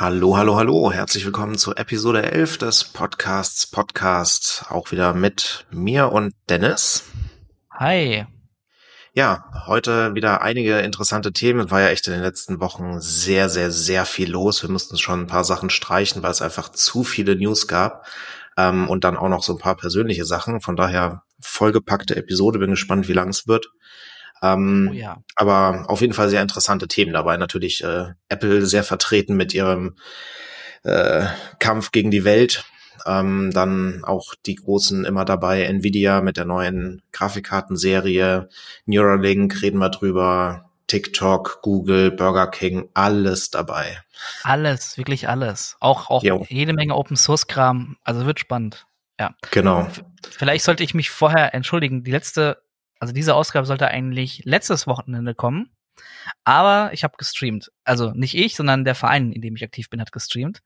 Hallo, hallo, hallo. Herzlich willkommen zur Episode 11 des Podcasts Podcast. Auch wieder mit mir und Dennis. Hi. Ja, heute wieder einige interessante Themen. Es war ja echt in den letzten Wochen sehr, sehr, sehr viel los. Wir mussten schon ein paar Sachen streichen, weil es einfach zu viele News gab. Ähm, und dann auch noch so ein paar persönliche Sachen. Von daher vollgepackte Episode. Bin gespannt, wie lang es wird. Ähm, oh ja. Aber auf jeden Fall sehr interessante Themen dabei. Natürlich äh, Apple sehr vertreten mit ihrem äh, Kampf gegen die Welt. Ähm, dann auch die großen immer dabei, Nvidia mit der neuen Grafikkartenserie, Neuralink reden wir drüber, TikTok, Google, Burger King, alles dabei. Alles, wirklich alles. Auch, auch jede Menge Open Source Kram. Also wird spannend. Ja. Genau. Vielleicht sollte ich mich vorher entschuldigen. Die letzte also diese Ausgabe sollte eigentlich letztes Wochenende kommen. Aber ich habe gestreamt. Also nicht ich, sondern der Verein, in dem ich aktiv bin, hat gestreamt.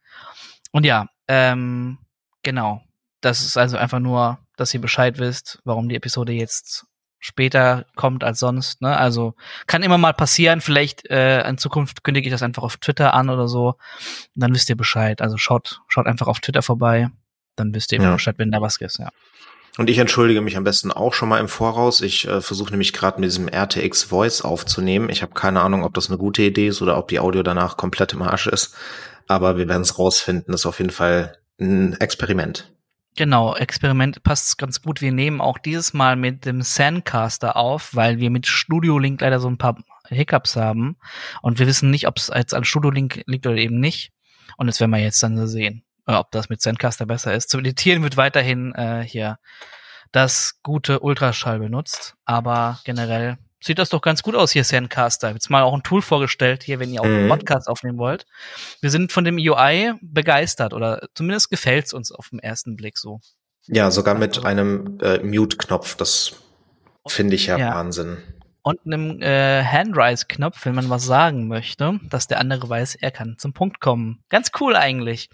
Und ja, ähm, genau. Das ist also einfach nur, dass ihr Bescheid wisst, warum die Episode jetzt später kommt als sonst. Ne? Also kann immer mal passieren. Vielleicht äh, in Zukunft kündige ich das einfach auf Twitter an oder so. Und dann wisst ihr Bescheid. Also schaut, schaut einfach auf Twitter vorbei. Dann wisst ihr ja. Bescheid, wenn da was ist. Ja. Und ich entschuldige mich am besten auch schon mal im Voraus. Ich äh, versuche nämlich gerade mit diesem RTX Voice aufzunehmen. Ich habe keine Ahnung, ob das eine gute Idee ist oder ob die Audio danach komplett im Arsch ist. Aber wir werden es rausfinden. Das ist auf jeden Fall ein Experiment. Genau, Experiment passt ganz gut. Wir nehmen auch dieses Mal mit dem Sandcaster auf, weil wir mit Studio Link leider so ein paar Hiccups haben. Und wir wissen nicht, ob es jetzt an Studio Link liegt oder eben nicht. Und das werden wir jetzt dann sehen. Äh, ob das mit Zencaster besser ist. Zum Editieren wird weiterhin äh, hier das gute Ultraschall benutzt, aber generell sieht das doch ganz gut aus hier, Zencaster. Jetzt mal auch ein Tool vorgestellt hier, wenn ihr auch einen mhm. Podcast aufnehmen wollt. Wir sind von dem UI begeistert oder zumindest gefällt's uns auf den ersten Blick so. Ja, sogar mit also einem äh, Mute-Knopf. Das finde ich ja, ja, Wahnsinn. Und einem äh, Handrise-Knopf, wenn man was sagen möchte, dass der andere weiß, er kann zum Punkt kommen. Ganz cool eigentlich.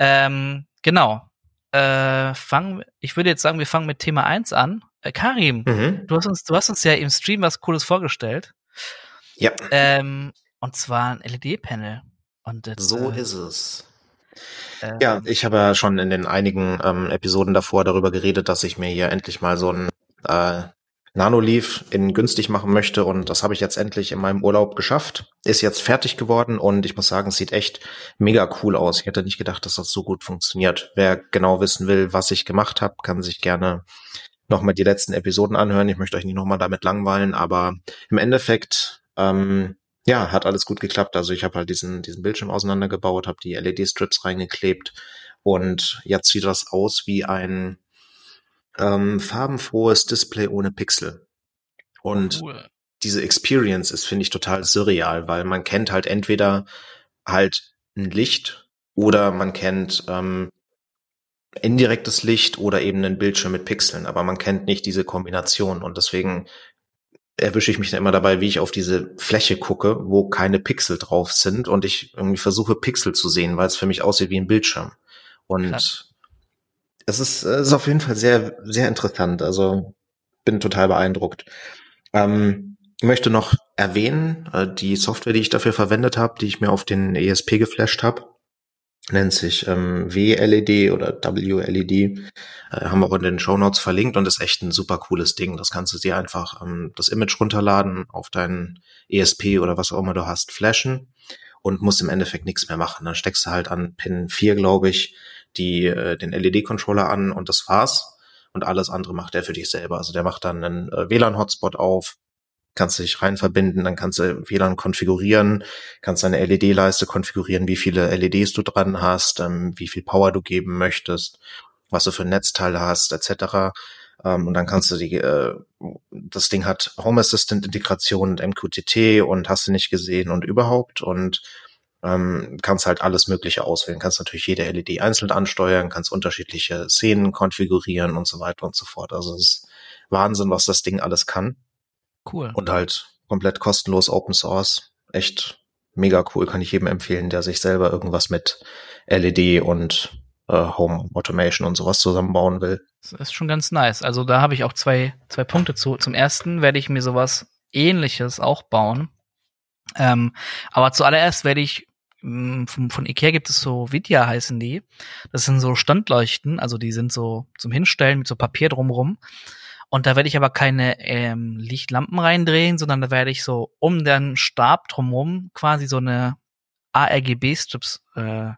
Ähm, genau. Äh, fangen, ich würde jetzt sagen, wir fangen mit Thema 1 an. Äh, Karim, mhm. du, hast uns, du hast uns ja im Stream was Cooles vorgestellt. Ja. Ähm, und zwar ein LED-Panel. So äh, ist es. Ähm, ja, ich habe ja schon in den einigen ähm, Episoden davor darüber geredet, dass ich mir hier endlich mal so ein äh, Nanoleaf in günstig machen möchte und das habe ich jetzt endlich in meinem Urlaub geschafft. Ist jetzt fertig geworden und ich muss sagen, es sieht echt mega cool aus. Ich hätte nicht gedacht, dass das so gut funktioniert. Wer genau wissen will, was ich gemacht habe, kann sich gerne nochmal die letzten Episoden anhören. Ich möchte euch nicht nochmal damit langweilen, aber im Endeffekt, ähm, ja, hat alles gut geklappt. Also ich habe halt diesen, diesen Bildschirm auseinandergebaut, habe die LED-Strips reingeklebt und jetzt sieht das aus wie ein ähm, farbenfrohes Display ohne Pixel. Und cool. diese Experience ist, finde ich, total surreal, weil man kennt halt entweder halt ein Licht oder man kennt ähm, indirektes Licht oder eben einen Bildschirm mit Pixeln, aber man kennt nicht diese Kombination und deswegen erwische ich mich dann immer dabei, wie ich auf diese Fläche gucke, wo keine Pixel drauf sind und ich irgendwie versuche Pixel zu sehen, weil es für mich aussieht wie ein Bildschirm. Und Krass es ist, es ist auf jeden Fall sehr, sehr interessant. Also bin total beeindruckt. Ähm, möchte noch erwähnen, äh, die Software, die ich dafür verwendet habe, die ich mir auf den ESP geflasht habe, nennt sich ähm, WLED oder WLED, äh, haben wir auch in den Show Notes verlinkt und ist echt ein super cooles Ding. Das kannst du dir einfach ähm, das Image runterladen, auf deinen ESP oder was auch immer du hast, flashen und musst im Endeffekt nichts mehr machen. Dann steckst du halt an Pin 4, glaube ich, die, äh, den LED-Controller an und das war's. Und alles andere macht er für dich selber. Also der macht dann einen äh, WLAN-Hotspot auf, kannst dich rein verbinden, dann kannst du WLAN konfigurieren, kannst deine LED-Leiste konfigurieren, wie viele LEDs du dran hast, ähm, wie viel Power du geben möchtest, was du für ein Netzteil hast, etc. Ähm, und dann kannst du die, äh, das Ding hat Home Assistant Integration und MQTT und hast du nicht gesehen und überhaupt und ähm, kannst halt alles Mögliche auswählen. Kannst natürlich jede LED einzeln ansteuern, kannst unterschiedliche Szenen konfigurieren und so weiter und so fort. Also es ist Wahnsinn, was das Ding alles kann. Cool. Und halt komplett kostenlos Open Source. Echt mega cool, kann ich jedem empfehlen, der sich selber irgendwas mit LED und äh, Home Automation und sowas zusammenbauen will. Das ist schon ganz nice. Also da habe ich auch zwei, zwei Punkte zu. Zum ersten werde ich mir sowas ähnliches auch bauen. Ähm, aber zuallererst werde ich von, von Ikea gibt es so Vidya heißen die. Das sind so Standleuchten, also die sind so zum Hinstellen mit so Papier drumrum. Und da werde ich aber keine ähm, Lichtlampen reindrehen, sondern da werde ich so um den Stab drumrum quasi so eine ARGB-Strips äh,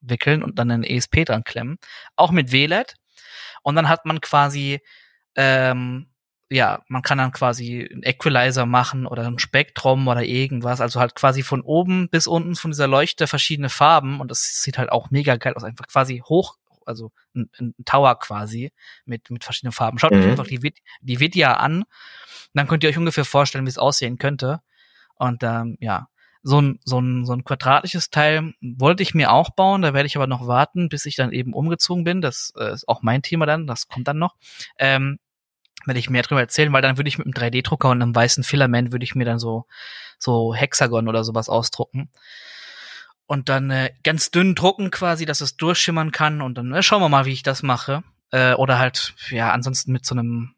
wickeln und dann einen ESP dran klemmen. Auch mit WLED. Und dann hat man quasi ähm, ja, man kann dann quasi einen Equalizer machen oder ein Spektrum oder irgendwas. Also halt quasi von oben bis unten von dieser Leuchte verschiedene Farben und das sieht halt auch mega geil aus. Einfach quasi hoch, also ein, ein Tower quasi mit, mit verschiedenen Farben. Schaut mhm. euch einfach die, die Vidya an. Dann könnt ihr euch ungefähr vorstellen, wie es aussehen könnte. Und ähm, ja, so ein, so, ein, so ein quadratisches Teil wollte ich mir auch bauen, da werde ich aber noch warten, bis ich dann eben umgezogen bin. Das äh, ist auch mein Thema dann, das kommt dann noch. Ähm, werde ich mehr darüber erzählen, weil dann würde ich mit einem 3D-Drucker und einem weißen Filament würde ich mir dann so so Hexagon oder sowas ausdrucken und dann äh, ganz dünn drucken quasi, dass es durchschimmern kann und dann äh, schauen wir mal, wie ich das mache äh, oder halt ja ansonsten mit so einem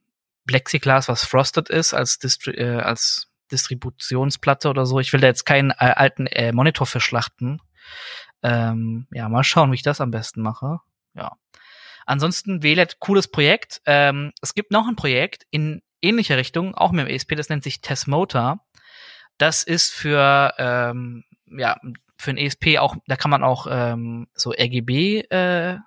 Plexiglas, was frosted ist als Distri äh, als Distributionsplatte oder so. Ich will da jetzt keinen äh, alten äh, Monitor verschlachten. Ähm, ja, mal schauen, wie ich das am besten mache. Ja. Ansonsten WLED, cooles Projekt. Ähm, es gibt noch ein Projekt in ähnlicher Richtung, auch mit dem ESP, das nennt sich Tesmotor. Das ist für, ähm, ja, für ein ESP auch, da kann man auch ähm, so RGB-Dinger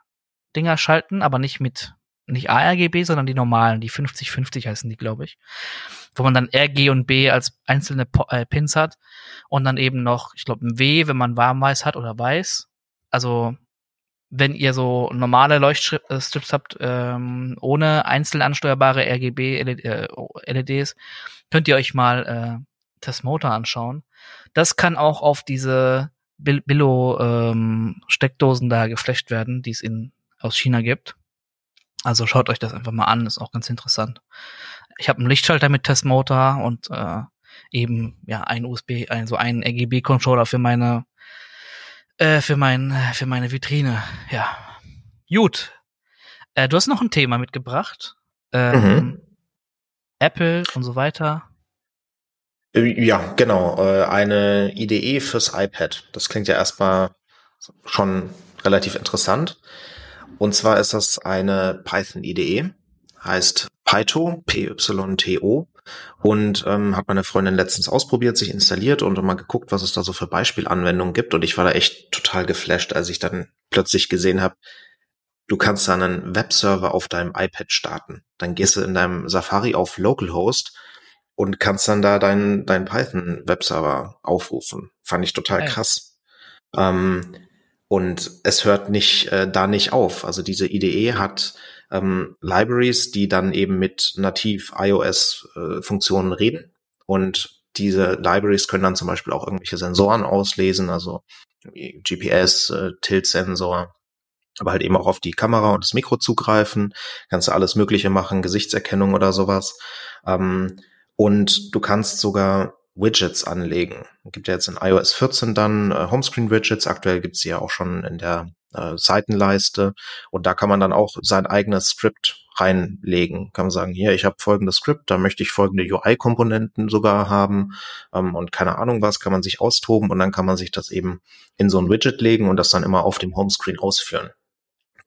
äh, schalten, aber nicht mit, nicht ARGB, sondern die normalen, die 50-50 heißen die, glaube ich. Wo man dann RG und B als einzelne po äh, Pins hat und dann eben noch, ich glaube, ein W, wenn man warm-weiß hat oder weiß. Also wenn ihr so normale Leuchtstrips habt, ähm, ohne einzeln ansteuerbare RGB LEDs, äh, könnt ihr euch mal äh, das Motor anschauen. Das kann auch auf diese Billo ähm, da geflasht werden, die es in aus China gibt. Also schaut euch das einfach mal an, ist auch ganz interessant. Ich habe einen Lichtschalter mit Testmotor und äh, eben ja ein USB, also einen RGB Controller für meine äh, für, mein, für meine Vitrine. Ja. Gut. Äh, du hast noch ein Thema mitgebracht. Ähm, mhm. Apple und so weiter. Äh, ja, genau. Äh, eine IDE fürs iPad. Das klingt ja erstmal schon relativ interessant. Und zwar ist das eine Python IDE, heißt Pyto, P-Y-T-O und ähm, hat meine Freundin letztens ausprobiert, sich installiert und mal geguckt, was es da so für Beispielanwendungen gibt. Und ich war da echt total geflasht, als ich dann plötzlich gesehen habe, du kannst da einen Webserver auf deinem iPad starten. Dann gehst du in deinem Safari auf Localhost und kannst dann da deinen dein Python Webserver aufrufen. Fand ich total ja. krass. Ähm, und es hört nicht äh, da nicht auf. Also diese IDE hat ähm, Libraries, die dann eben mit nativ iOS-Funktionen äh, reden. Und diese Libraries können dann zum Beispiel auch irgendwelche Sensoren auslesen, also GPS, äh, Tilt-Sensor, aber halt eben auch auf die Kamera und das Mikro zugreifen, kannst du alles Mögliche machen, Gesichtserkennung oder sowas. Ähm, und du kannst sogar Widgets anlegen. Gibt ja jetzt in iOS 14 dann äh, Homescreen-Widgets. Aktuell gibt es sie ja auch schon in der äh, Seitenleiste. Und da kann man dann auch sein eigenes Skript reinlegen. Kann man sagen, hier, ich habe folgendes Skript, da möchte ich folgende UI-Komponenten sogar haben ähm, und keine Ahnung was, kann man sich austoben und dann kann man sich das eben in so ein Widget legen und das dann immer auf dem Homescreen ausführen.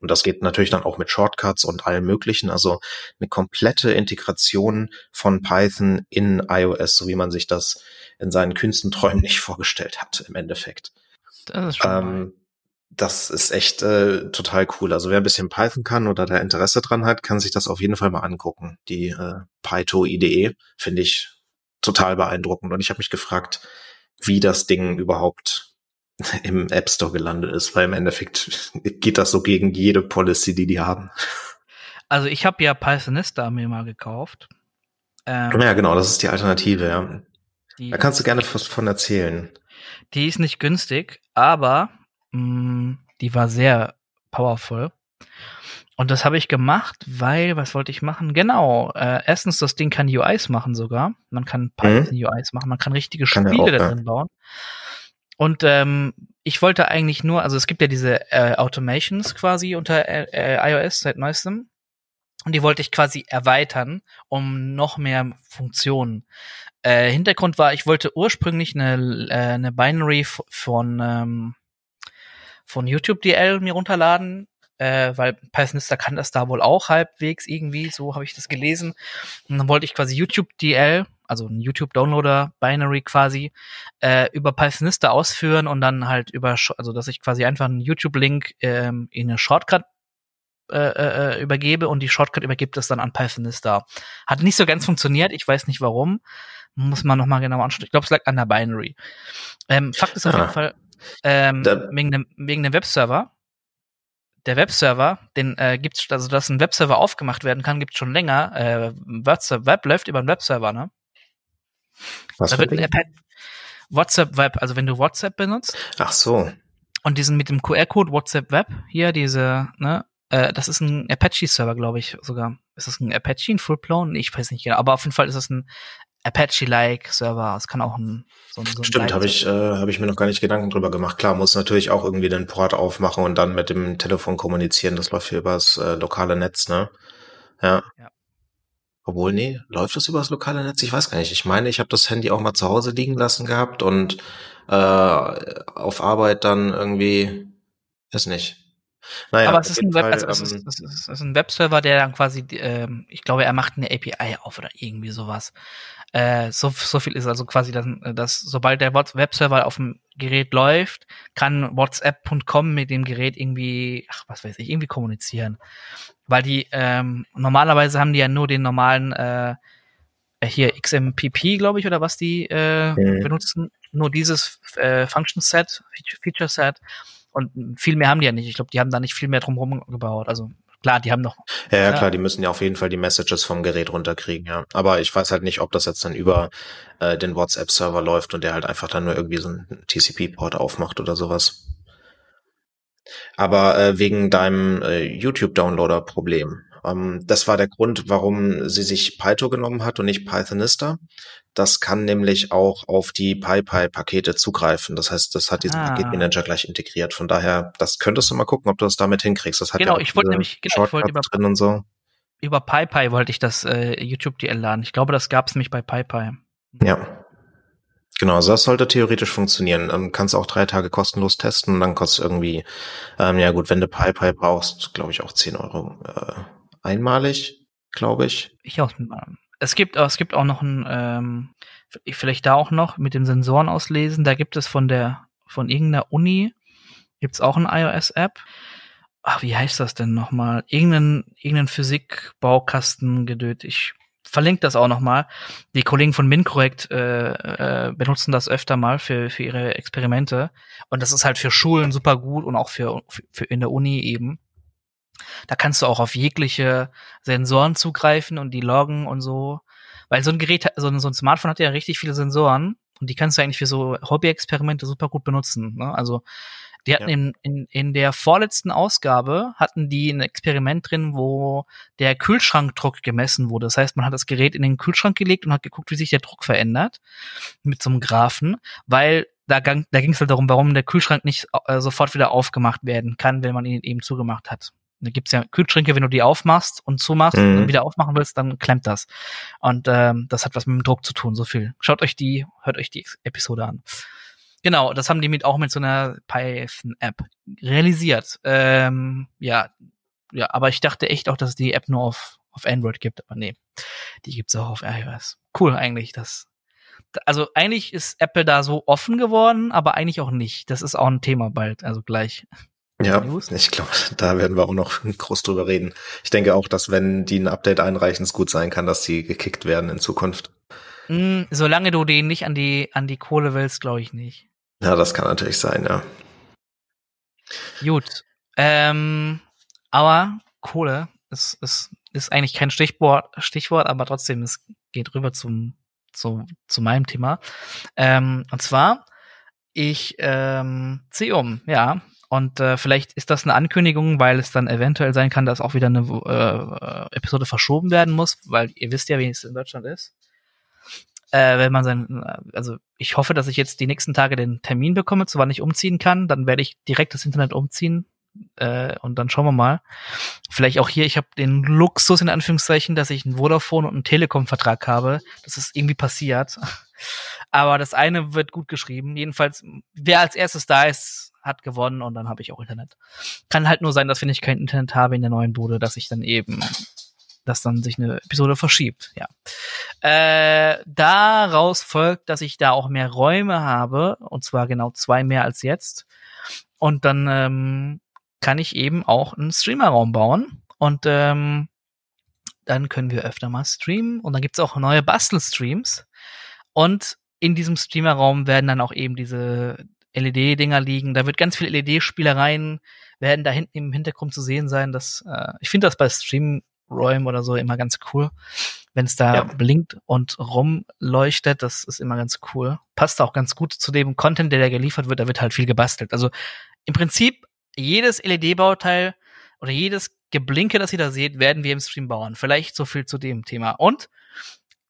Und das geht natürlich dann auch mit Shortcuts und allem möglichen. Also eine komplette Integration von Python in iOS, so wie man sich das in seinen kühnsten Träumen nicht vorgestellt hat, im Endeffekt. Das ist schon ähm, das ist echt äh, total cool. Also wer ein bisschen Python kann oder da Interesse dran hat, kann sich das auf jeden Fall mal angucken. Die äh, Python IDE finde ich total beeindruckend. Und ich habe mich gefragt, wie das Ding überhaupt im App Store gelandet ist, weil im Endeffekt geht das so gegen jede Policy, die die haben. Also ich habe ja Pythonista mir mal gekauft. Ähm, ja, genau, das ist die Alternative, ja. Die, da kannst du gerne was von erzählen. Die ist nicht günstig, aber mh, mm, die war sehr powerful. Und das habe ich gemacht, weil, was wollte ich machen? Genau, äh, erstens, das Ding kann UIs machen sogar. Man kann Python mhm. UIs machen, man kann richtige kann Spiele da drin bauen. Und ähm, ich wollte eigentlich nur, also es gibt ja diese äh, Automations quasi unter äh, äh iOS seit neuestem. Und die wollte ich quasi erweitern, um noch mehr Funktionen. Äh, Hintergrund war, ich wollte ursprünglich eine, äh, eine Binary von, ähm, von YouTube DL mir runterladen, äh, weil Pythonista kann das da wohl auch halbwegs irgendwie, so habe ich das gelesen. Und dann wollte ich quasi YouTube DL, also ein YouTube Downloader Binary quasi, äh, über Pythonista ausführen und dann halt über, also dass ich quasi einfach einen YouTube-Link ähm, in eine Shortcut äh, äh, übergebe und die Shortcut übergibt es dann an Pythonista. Hat nicht so ganz funktioniert, ich weiß nicht warum. Muss man nochmal genau anschauen. Ich glaube, es lag an der Binary. Ähm, Fakt ist auf jeden Fall, ähm, wegen dem, wegen dem Webserver. Der Webserver, den äh, gibt's, also dass ein Webserver aufgemacht werden kann, gibt's schon länger. Äh, Web läuft über einen Webserver, ne? Was da wird ein WhatsApp Web, also wenn du WhatsApp benutzt. Ach so. Und diesen mit dem QR-Code WhatsApp Web hier, diese, ne, äh, das ist ein Apache-Server, glaube ich sogar. Ist das ein Apache, ein Full-Blown? Ich weiß nicht genau, aber auf jeden Fall ist das ein Apache-like Server. Es kann auch ein so, so ein Stimmt, habe ich, äh, hab ich mir noch gar nicht Gedanken drüber gemacht. Klar, muss natürlich auch irgendwie den Port aufmachen und dann mit dem Telefon kommunizieren. Das läuft hier übers äh, lokale Netz, ne? Ja. ja. Obwohl, nee, läuft das übers lokale Netz? Ich weiß gar nicht. Ich meine, ich habe das Handy auch mal zu Hause liegen lassen gehabt und äh, auf Arbeit dann irgendwie, ist nicht. Naja, aber es ist, ein Web, Fall, also es, ist, ähm, es, ist, es ist ein Webserver, der dann quasi, ähm, ich glaube, er macht eine API auf oder irgendwie sowas. Äh, so, so viel ist also quasi, dass, dass sobald der Webserver auf dem Gerät läuft, kann WhatsApp.com mit dem Gerät irgendwie, ach was weiß ich, irgendwie kommunizieren. Weil die ähm, normalerweise haben die ja nur den normalen äh, hier XMPP, glaube ich, oder was die äh, mhm. benutzen, nur dieses äh, Function Set, Feature Set und viel mehr haben die ja nicht. Ich glaube, die haben da nicht viel mehr drumherum gebaut. Also klar, die haben noch. Ja, ja, klar, die müssen ja auf jeden Fall die Messages vom Gerät runterkriegen, ja. Aber ich weiß halt nicht, ob das jetzt dann über äh, den WhatsApp-Server läuft und der halt einfach dann nur irgendwie so einen TCP-Port aufmacht oder sowas. Aber äh, wegen deinem äh, YouTube-Downloader-Problem. Ähm, das war der Grund, warum sie sich Python genommen hat und nicht Pythonista. Das kann nämlich auch auf die PyPy-Pakete zugreifen. Das heißt, das hat diesen ah. Paketmanager gleich integriert. Von daher, das könntest du mal gucken, ob du das damit hinkriegst. Das hat genau, ja ich wollte nämlich genau, ich wollte über, drin und so. Über PyPy wollte ich das äh, YouTube DL laden. Ich glaube, das gab es nämlich bei PyPy. Ja. Genau, also das sollte theoretisch funktionieren. Ähm, kannst auch drei Tage kostenlos testen und dann kostet irgendwie, ähm, ja gut, wenn du PyPy brauchst, glaube ich auch 10 Euro äh, einmalig, glaube ich. Ich auch. Es gibt, es gibt auch noch ein, ähm, vielleicht da auch noch mit den Sensoren auslesen. Da gibt es von der, von irgendeiner Uni, gibt's auch eine iOS-App. Ach, wie heißt das denn nochmal? Irgendein, irgendein Physik-Baukasten gedöt. Ich verlinke das auch nochmal. Die Kollegen von MinCorrect äh, äh, benutzen das öfter mal für, für ihre Experimente. Und das ist halt für Schulen super gut und auch für, für in der Uni eben. Da kannst du auch auf jegliche Sensoren zugreifen und die loggen und so. Weil so ein Gerät, so ein, so ein Smartphone hat ja richtig viele Sensoren und die kannst du eigentlich für so Hobby-Experimente super gut benutzen. Ne? Also die hatten ja. in, in, in der vorletzten Ausgabe hatten die ein Experiment drin, wo der Kühlschrankdruck gemessen wurde. Das heißt, man hat das Gerät in den Kühlschrank gelegt und hat geguckt, wie sich der Druck verändert mit so einem Graphen, weil da, gang, da ging es halt darum, warum der Kühlschrank nicht äh, sofort wieder aufgemacht werden kann, wenn man ihn eben zugemacht hat. Da gibt's ja Kühlschränke, wenn du die aufmachst und zumachst mhm. und wieder aufmachen willst, dann klemmt das. Und ähm, das hat was mit dem Druck zu tun, so viel. Schaut euch die, hört euch die Episode an. Genau, das haben die mit auch mit so einer Python-App realisiert. Ähm, ja, ja, aber ich dachte echt auch, dass es die App nur auf, auf Android gibt, aber nee, die gibt's auch auf iOS. Cool eigentlich, das. Also eigentlich ist Apple da so offen geworden, aber eigentlich auch nicht. Das ist auch ein Thema bald, also gleich. Ja, ich glaube, da werden wir auch noch groß drüber reden. Ich denke auch, dass wenn die ein Update einreichen, es gut sein kann, dass die gekickt werden in Zukunft. Mm, solange du den nicht an die, an die Kohle willst, glaube ich nicht. Ja, das kann natürlich sein, ja. Gut. Ähm, aber Kohle ist, ist, ist eigentlich kein Stichwort, Stichwort, aber trotzdem, es geht rüber zum, zu, zu meinem Thema. Ähm, und zwar, ich ähm, ziehe um, ja. Und äh, vielleicht ist das eine Ankündigung, weil es dann eventuell sein kann, dass auch wieder eine äh, Episode verschoben werden muss, weil ihr wisst ja, wie es in Deutschland ist. Äh, wenn man sein, also ich hoffe, dass ich jetzt die nächsten Tage den Termin bekomme, zu wann ich umziehen kann, dann werde ich direkt das Internet umziehen Äh, und dann schauen wir mal. Vielleicht auch hier, ich habe den Luxus in Anführungszeichen, dass ich einen Vodafone und einen Telekom-Vertrag habe. Das ist irgendwie passiert. Aber das eine wird gut geschrieben. Jedenfalls, wer als erstes da ist, hat gewonnen und dann habe ich auch Internet. Kann halt nur sein, dass wenn ich kein Internet habe in der neuen Bude, dass ich dann eben, dass dann sich eine Episode verschiebt. Ja. Äh, daraus folgt, dass ich da auch mehr Räume habe und zwar genau zwei mehr als jetzt. Und dann ähm, kann ich eben auch einen Streamerraum bauen und ähm, dann können wir öfter mal streamen und dann gibt's auch neue Bastelstreams und in diesem Streamerraum werden dann auch eben diese LED-Dinger liegen. Da wird ganz viel LED-Spielereien werden da hinten im Hintergrund zu sehen sein. Das, äh, ich finde das bei Streamräumen oder so immer ganz cool, wenn es da ja. blinkt und rumleuchtet. Das ist immer ganz cool. Passt auch ganz gut zu dem Content, der da geliefert wird. Da wird halt viel gebastelt. Also im Prinzip jedes LED-Bauteil oder jedes Geblinke, das ihr da seht, werden wir im Stream bauen. Vielleicht so viel zu dem Thema. Und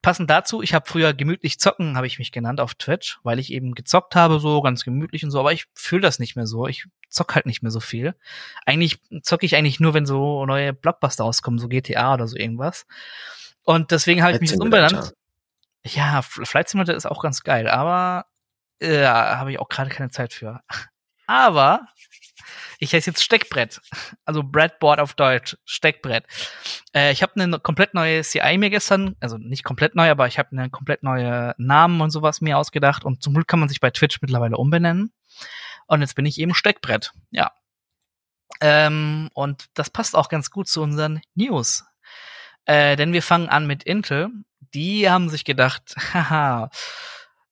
passend dazu, ich habe früher gemütlich zocken, habe ich mich genannt auf Twitch, weil ich eben gezockt habe, so ganz gemütlich und so, aber ich fühle das nicht mehr so. Ich zock halt nicht mehr so viel. Eigentlich zocke ich eigentlich nur, wenn so neue Blockbuster rauskommen, so GTA oder so irgendwas. Und deswegen habe ich mich jetzt umbenannt. Ja, Flight Simulator ist auch ganz geil, aber äh, habe ich auch gerade keine Zeit für. Aber ich heiße jetzt Steckbrett. Also Breadboard auf Deutsch. Steckbrett. Äh, ich habe eine komplett neue CI mir gestern, also nicht komplett neu, aber ich habe eine komplett neue Namen und sowas mir ausgedacht. Und zum Glück kann man sich bei Twitch mittlerweile umbenennen. Und jetzt bin ich eben Steckbrett. Ja. Ähm, und das passt auch ganz gut zu unseren News. Äh, denn wir fangen an mit Intel. Die haben sich gedacht, haha,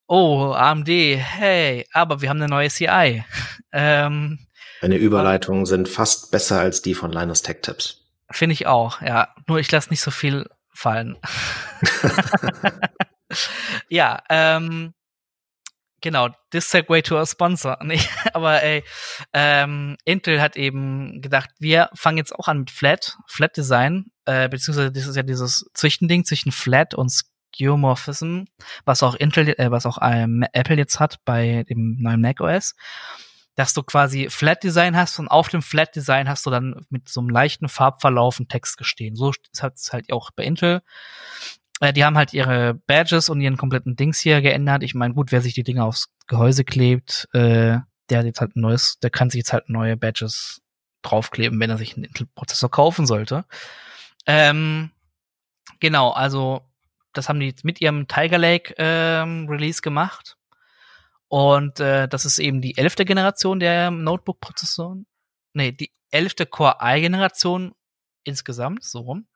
oh, AMD, hey, aber wir haben eine neue CI. ähm, meine Überleitungen sind fast besser als die von Linus Tech Tips. Finde ich auch, ja. Nur ich lasse nicht so viel fallen. ja, ähm, genau, this segue to a sponsor. Nee, aber ey, ähm, Intel hat eben gedacht, wir fangen jetzt auch an mit Flat, Flat Design, äh, beziehungsweise das ist ja dieses Zwischending zwischen Flat und Skeuomorphism, was auch Intel, äh, was auch ähm, Apple jetzt hat bei dem neuen Mac OS dass du quasi Flat Design hast und auf dem Flat Design hast du dann mit so einem leichten Farbverlauf einen Text gestehen. So hat es halt auch bei Intel. Äh, die haben halt ihre Badges und ihren kompletten Dings hier geändert. Ich meine, gut, wer sich die Dinge aufs Gehäuse klebt, äh, der hat jetzt halt ein neues, der kann sich jetzt halt neue Badges draufkleben, wenn er sich einen Intel-Prozessor kaufen sollte. Ähm, genau, also das haben die mit ihrem Tiger Lake ähm, Release gemacht. Und äh, das ist eben die elfte Generation der Notebook-Prozessoren. Nee, die elfte Core-i-Generation insgesamt, so rum.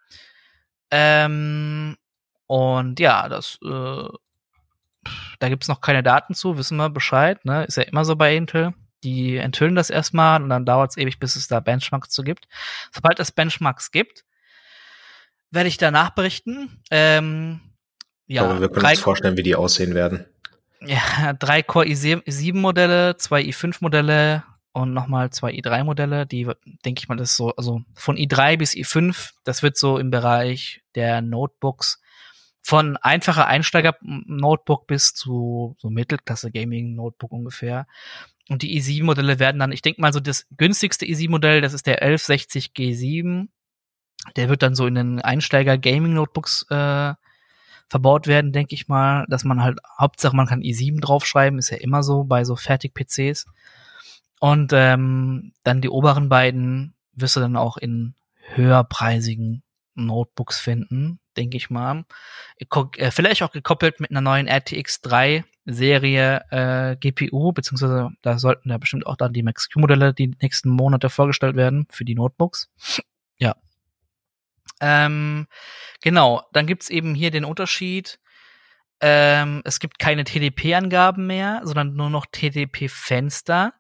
Ähm, und ja, das, äh, da gibt's noch keine Daten zu, wissen wir Bescheid, ne? Ist ja immer so bei Intel. Die enthüllen das erstmal und dann dauert's ewig, bis es da Benchmarks zu gibt. Sobald es Benchmarks gibt, werde ich danach berichten. Ähm, ja, Aber wir können uns vorstellen, wie die aussehen werden ja, drei Core i7 Modelle, zwei i5 Modelle und nochmal zwei i3 Modelle. Die, denke ich mal, das ist so, also von i3 bis i5, das wird so im Bereich der Notebooks von einfacher Einsteiger-Notebook bis zu so Mittelklasse-Gaming-Notebook ungefähr. Und die i7-Modelle werden dann, ich denke mal, so das günstigste i7-Modell, das ist der 1160G7. Der wird dann so in den Einsteiger-Gaming-Notebooks äh, verbaut werden, denke ich mal, dass man halt, Hauptsache man kann i7 draufschreiben, ist ja immer so bei so Fertig-PCs. Und ähm, dann die oberen beiden wirst du dann auch in höherpreisigen Notebooks finden, denke ich mal. Äh, vielleicht auch gekoppelt mit einer neuen RTX 3 Serie äh, GPU, beziehungsweise da sollten ja bestimmt auch dann die Max-Q-Modelle die nächsten Monate vorgestellt werden für die Notebooks. Ähm, genau, dann gibt's eben hier den Unterschied. Ähm, es gibt keine TDP-Angaben mehr, sondern nur noch TDP-Fenster.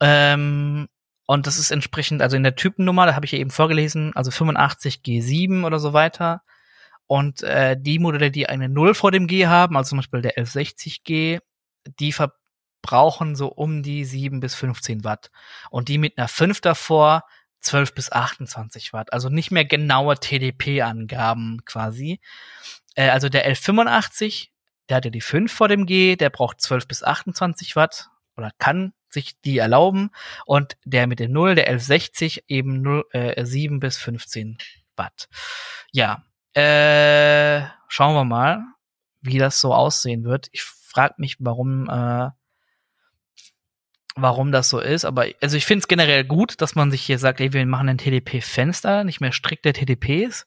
Ähm, und das ist entsprechend, also in der Typennummer, da habe ich ja eben vorgelesen, also 85G7 oder so weiter. Und äh, die Modelle, die eine 0 vor dem G haben, also zum Beispiel der 1160G, die verbrauchen so um die 7 bis 15 Watt. Und die mit einer 5 davor 12 bis 28 Watt. Also nicht mehr genaue TDP-Angaben quasi. Äh, also der L85, der hat ja die 5 vor dem G, der braucht 12 bis 28 Watt oder kann sich die erlauben und der mit dem 0, der 1160 eben 0, äh, 7 bis 15 Watt. Ja, äh, schauen wir mal, wie das so aussehen wird. Ich frage mich, warum äh, warum das so ist, aber also ich finde es generell gut, dass man sich hier sagt, ey, wir machen ein TDP-Fenster, nicht mehr strikte TDPs,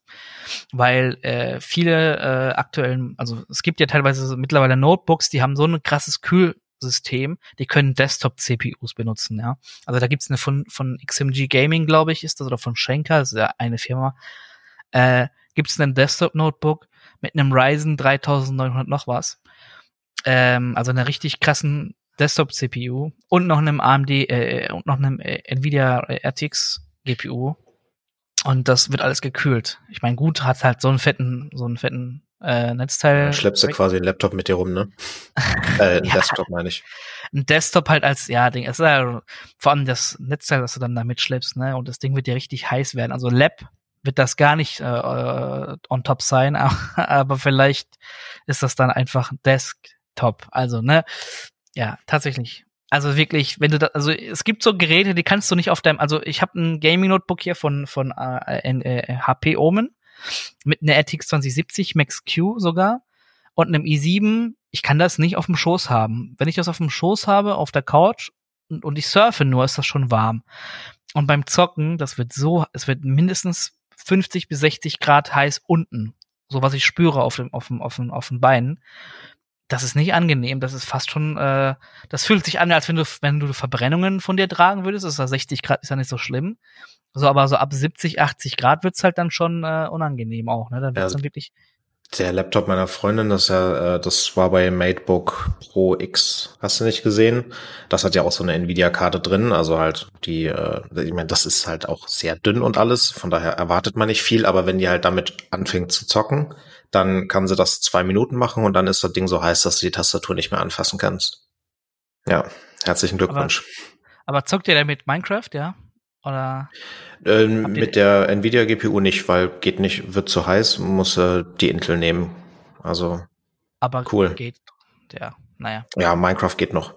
weil äh, viele äh, aktuellen, also es gibt ja teilweise mittlerweile Notebooks, die haben so ein krasses Kühlsystem, die können Desktop-CPUs benutzen, ja. Also da gibt's eine von, von XMG Gaming, glaube ich, ist das, oder von Schenker, das ist ja eine Firma, äh, gibt's einen Desktop-Notebook mit einem Ryzen 3900 noch was, ähm, also einer richtig krassen Desktop-CPU und noch einem AMD äh, und noch einem äh, Nvidia RTX GPU. Und das wird alles gekühlt. Ich meine, gut, hat halt so einen fetten, so einen fetten äh, Netzteil. Ja, schleppst du quasi einen Laptop mit dir rum, ne? äh, ein ja, Desktop meine ich. Ein Desktop halt als, ja, Ding. Es ist ja vor allem das Netzteil, was du dann da mitschleppst, ne? Und das Ding wird ja richtig heiß werden. Also Lab wird das gar nicht äh, äh on top sein, aber vielleicht ist das dann einfach Desktop. Also, ne? Ja, tatsächlich. Also wirklich, wenn du da, also es gibt so Geräte, die kannst du nicht auf deinem, also ich habe ein Gaming Notebook hier von von äh, äh, HP Omen mit einer RTX 2070 Max Q sogar und einem i7. Ich kann das nicht auf dem Schoß haben. Wenn ich das auf dem Schoß habe, auf der Couch und, und ich surfe nur, ist das schon warm. Und beim Zocken, das wird so, es wird mindestens 50 bis 60 Grad heiß unten. So was ich spüre auf dem, auf dem, auf dem, auf den Beinen das ist nicht angenehm. Das ist fast schon, äh, das fühlt sich an, als wenn du, wenn du Verbrennungen von dir tragen würdest. Das ist ja 60 Grad, ist ja nicht so schlimm. So, aber so ab 70, 80 Grad wird's halt dann schon äh, unangenehm auch, ne? Dann wird's ja, dann wirklich. Der Laptop meiner Freundin, das ja, äh, das war bei MateBook Pro X, hast du nicht gesehen? Das hat ja auch so eine Nvidia-Karte drin, also halt die, äh, ich meine, das ist halt auch sehr dünn und alles, von daher erwartet man nicht viel, aber wenn die halt damit anfängt zu zocken, dann kann sie das zwei Minuten machen und dann ist das Ding so heiß, dass du die Tastatur nicht mehr anfassen kannst. Ja, herzlichen Glückwunsch. Aber, aber zockt ihr damit Minecraft, ja? Oder? Ähm, mit der Nvidia GPU nicht, weil geht nicht, wird zu heiß, muss äh, die Intel nehmen. Also. Aber cool. geht, ja, naja. Ja, Minecraft geht noch.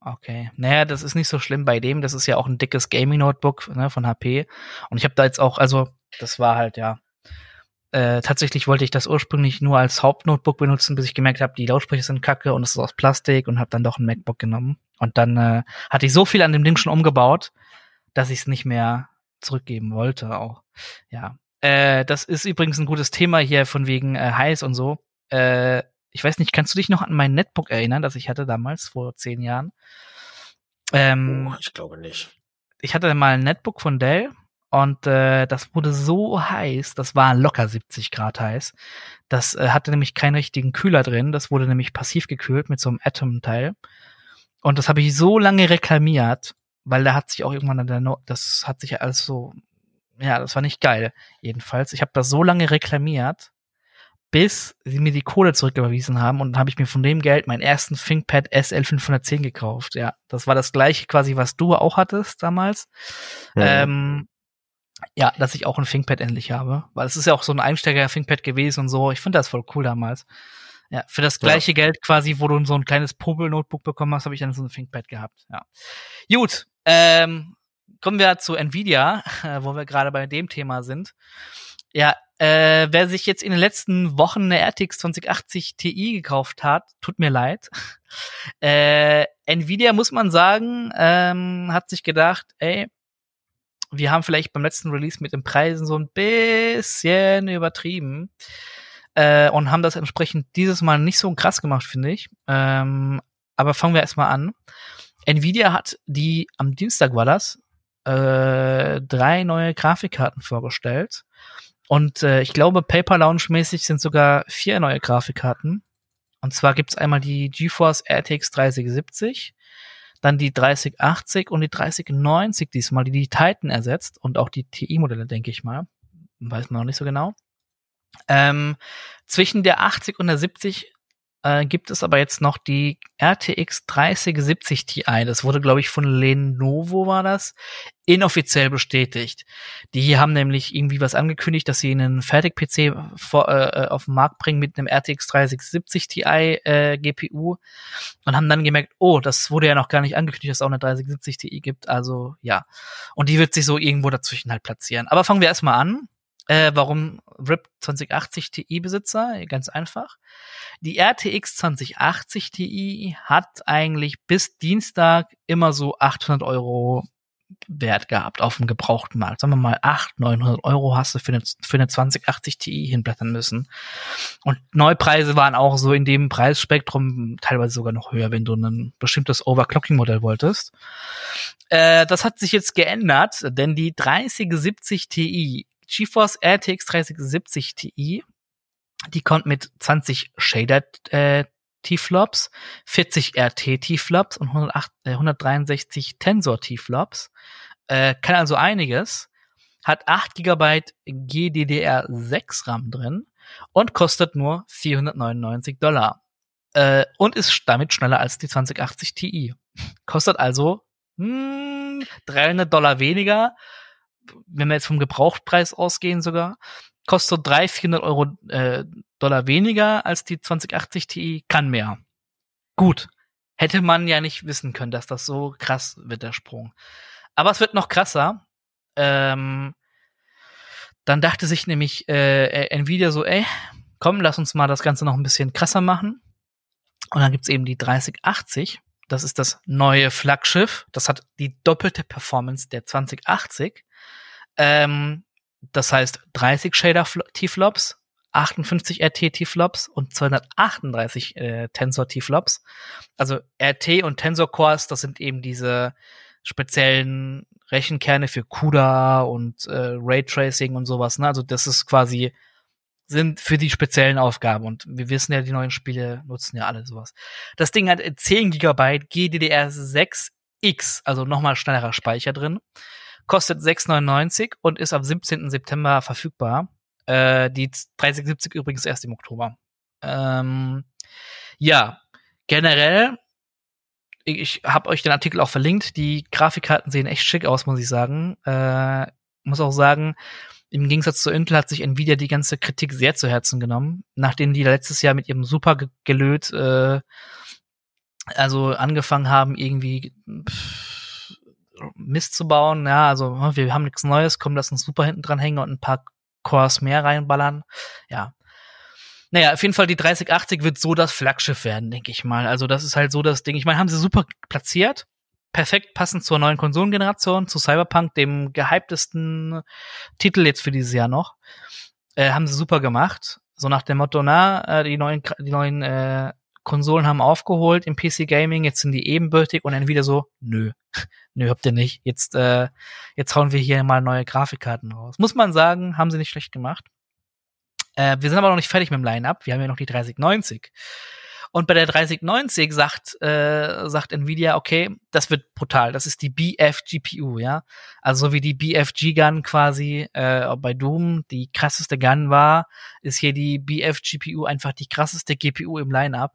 Okay. Naja, das ist nicht so schlimm bei dem. Das ist ja auch ein dickes Gaming-Notebook ne, von HP. Und ich habe da jetzt auch, also, das war halt, ja, äh, tatsächlich wollte ich das ursprünglich nur als Hauptnotebook benutzen, bis ich gemerkt habe, die Lautsprecher sind kacke und es ist aus Plastik und habe dann doch ein MacBook genommen. Und dann äh, hatte ich so viel an dem Ding schon umgebaut, dass ich es nicht mehr zurückgeben wollte auch. Ja. Äh, das ist übrigens ein gutes Thema hier von wegen äh, heiß und so. Äh, ich weiß nicht, kannst du dich noch an mein Netbook erinnern, das ich hatte damals vor zehn Jahren? Ähm, oh, ich glaube nicht. Ich hatte mal ein Netbook von Dell und äh, das wurde so heiß, das war locker 70 Grad heiß. Das äh, hatte nämlich keinen richtigen Kühler drin. Das wurde nämlich passiv gekühlt mit so einem Atom-Teil. Und das habe ich so lange reklamiert, weil da hat sich auch irgendwann der no das hat sich alles so, ja, das war nicht geil. Jedenfalls, ich habe das so lange reklamiert, bis sie mir die Kohle zurücküberwiesen haben und dann habe ich mir von dem Geld meinen ersten ThinkPad SL510 gekauft. Ja, das war das gleiche quasi, was du auch hattest damals. Ja. Ähm, ja, dass ich auch ein ThinkPad endlich habe. Weil es ist ja auch so ein Einsteiger-ThinkPad gewesen und so. Ich finde das voll cool damals. Ja, für das gleiche ja. Geld quasi, wo du so ein kleines Popel-Notebook bekommen hast, habe ich dann so ein ThinkPad gehabt. Ja. Gut, ähm, kommen wir zu Nvidia, äh, wo wir gerade bei dem Thema sind. Ja, äh, wer sich jetzt in den letzten Wochen eine RTX 2080 Ti gekauft hat, tut mir leid. Äh, Nvidia muss man sagen, ähm, hat sich gedacht, ey, wir haben vielleicht beim letzten Release mit den Preisen so ein bisschen übertrieben äh, und haben das entsprechend dieses Mal nicht so krass gemacht, finde ich. Ähm, aber fangen wir erstmal an. Nvidia hat die, am Dienstag war das, äh, drei neue Grafikkarten vorgestellt. Und äh, ich glaube, Paper Lounge mäßig sind sogar vier neue Grafikkarten. Und zwar gibt's einmal die GeForce RTX 3070, dann die 3080 und die 3090 diesmal, die die Titan ersetzt und auch die TI-Modelle, denke ich mal. Weiß man noch nicht so genau. Ähm, zwischen der 80 und der 70 äh, gibt es aber jetzt noch die RTX 3070 Ti. Das wurde, glaube ich, von Lenovo war das, inoffiziell bestätigt. Die haben nämlich irgendwie was angekündigt, dass sie einen Fertig-PC äh, auf den Markt bringen mit einem RTX 3070 Ti äh, GPU und haben dann gemerkt, oh, das wurde ja noch gar nicht angekündigt, dass es auch eine 3070 Ti gibt. Also ja. Und die wird sich so irgendwo dazwischen halt platzieren. Aber fangen wir erstmal an. Äh, warum RIP 2080 Ti Besitzer? Ganz einfach. Die RTX 2080 Ti hat eigentlich bis Dienstag immer so 800 Euro Wert gehabt auf dem gebrauchten Markt. Sagen wir mal 800, 900 Euro hast du für eine, für eine 2080 Ti hinblättern müssen. Und Neupreise waren auch so in dem Preisspektrum teilweise sogar noch höher, wenn du ein bestimmtes Overclocking-Modell wolltest. Äh, das hat sich jetzt geändert, denn die 3070 Ti GeForce RTX 3070 Ti, die kommt mit 20 Shader äh, T-Flops, 40 RT T-Flops und 108, äh, 163 Tensor T-Flops. Äh, kann also einiges, hat 8 GB GDDR6 RAM drin und kostet nur 499 Dollar. Äh, und ist damit schneller als die 2080 Ti. Kostet also mh, hm, 300 Dollar weniger wenn wir jetzt vom Gebrauchtpreis ausgehen sogar, kostet so 300, 400 Euro äh, Dollar weniger als die 2080 Ti, kann mehr. Gut, hätte man ja nicht wissen können, dass das so krass wird, der Sprung. Aber es wird noch krasser. Ähm, dann dachte sich nämlich äh, Nvidia so, ey, komm, lass uns mal das Ganze noch ein bisschen krasser machen. Und dann gibt's eben die 3080. Das ist das neue Flaggschiff. Das hat die doppelte Performance der 2080. Ähm, das heißt 30 Shader T-Flops, 58 RT T-Flops und 238 äh, Tensor T-Flops. Also RT und Tensor Cores, das sind eben diese speziellen Rechenkerne für CUDA und äh, Raytracing und sowas. Ne? Also das ist quasi sind für die speziellen Aufgaben und wir wissen ja, die neuen Spiele nutzen ja alle sowas. Das Ding hat 10 GB GDDR6X, also nochmal schnellerer Speicher drin kostet 6,99 und ist am 17. September verfügbar. Äh, die 3070 übrigens erst im Oktober. Ähm, ja, generell, ich, ich habe euch den Artikel auch verlinkt. Die Grafikkarten sehen echt schick aus, muss ich sagen. Äh, muss auch sagen, im Gegensatz zu Intel hat sich Nvidia die ganze Kritik sehr zu Herzen genommen, nachdem die letztes Jahr mit ihrem Super gelöt äh, also angefangen haben, irgendwie pff, Mist zu bauen. Ja, also hm, wir haben nichts Neues, komm, lass uns super hinten dran hängen und ein paar Cores mehr reinballern. Ja. Naja, auf jeden Fall die 3080 wird so das Flaggschiff werden, denke ich mal. Also das ist halt so das Ding. Ich meine, haben sie super platziert. Perfekt passend zur neuen Konsolengeneration, zu Cyberpunk, dem gehyptesten Titel jetzt für dieses Jahr noch. Äh, haben sie super gemacht. So nach dem Motto, na, äh, die neuen, die neuen äh, Konsolen haben aufgeholt im PC Gaming, jetzt sind die ebenbürtig und dann wieder so, nö, nö, habt ihr nicht. Jetzt, äh, jetzt hauen wir hier mal neue Grafikkarten raus. Muss man sagen, haben sie nicht schlecht gemacht. Äh, wir sind aber noch nicht fertig mit dem Line-Up. Wir haben ja noch die 3090. Und bei der 3090 sagt, äh, sagt Nvidia, okay, das wird brutal. Das ist die BF-GPU, ja. Also so wie die BF-G-Gun quasi äh, bei Doom die krasseste Gun war, ist hier die BF-GPU einfach die krasseste GPU im Line-Up.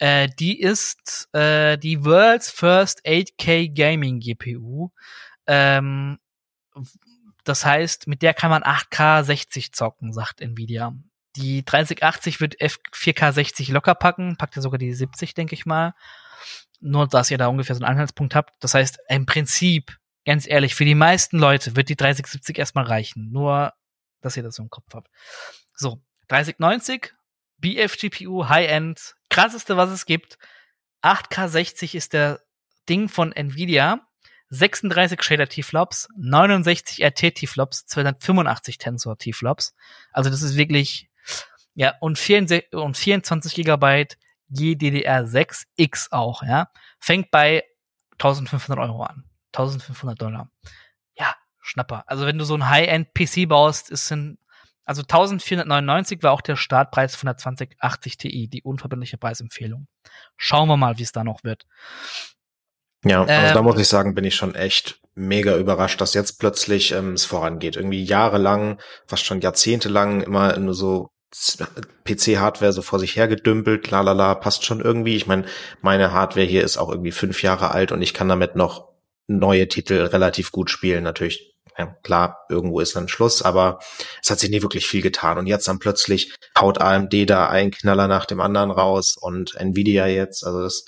Äh, die ist äh, die World's First 8K Gaming GPU. Ähm, das heißt, mit der kann man 8K 60 zocken, sagt Nvidia. Die 3080 wird F 4K 60 locker packen, packt ja sogar die 70, denke ich mal. Nur, dass ihr da ungefähr so einen Anhaltspunkt habt. Das heißt, im Prinzip, ganz ehrlich, für die meisten Leute wird die 3070 erstmal reichen. Nur, dass ihr das so im Kopf habt. So, 3090 BF-GPU, High-End, krasseste, was es gibt. 8K60 ist der Ding von Nvidia. 36 Shader T-Flops, 69 RT T-Flops, 285 Tensor T-Flops. Also das ist wirklich, ja, und, 24, und 24 Gigabyte GDDR6X auch, ja. Fängt bei 1500 Euro an. 1500 Dollar. Ja, Schnapper. Also wenn du so ein High-End PC baust, ist ein also 1499 war auch der Startpreis von der 2080 Ti, die unverbindliche Preisempfehlung. Schauen wir mal, wie es da noch wird. Ja, also ähm, da muss ich sagen, bin ich schon echt mega überrascht, dass jetzt plötzlich ähm, es vorangeht. Irgendwie jahrelang, fast schon jahrzehntelang immer nur so PC-Hardware so vor sich hergedümpelt, lalala, passt schon irgendwie. Ich meine, meine Hardware hier ist auch irgendwie fünf Jahre alt und ich kann damit noch neue Titel relativ gut spielen. Natürlich, ja, klar, irgendwo ist dann Schluss, aber es hat sich nie wirklich viel getan. Und jetzt dann plötzlich haut AMD da einen Knaller nach dem anderen raus und Nvidia jetzt. Also das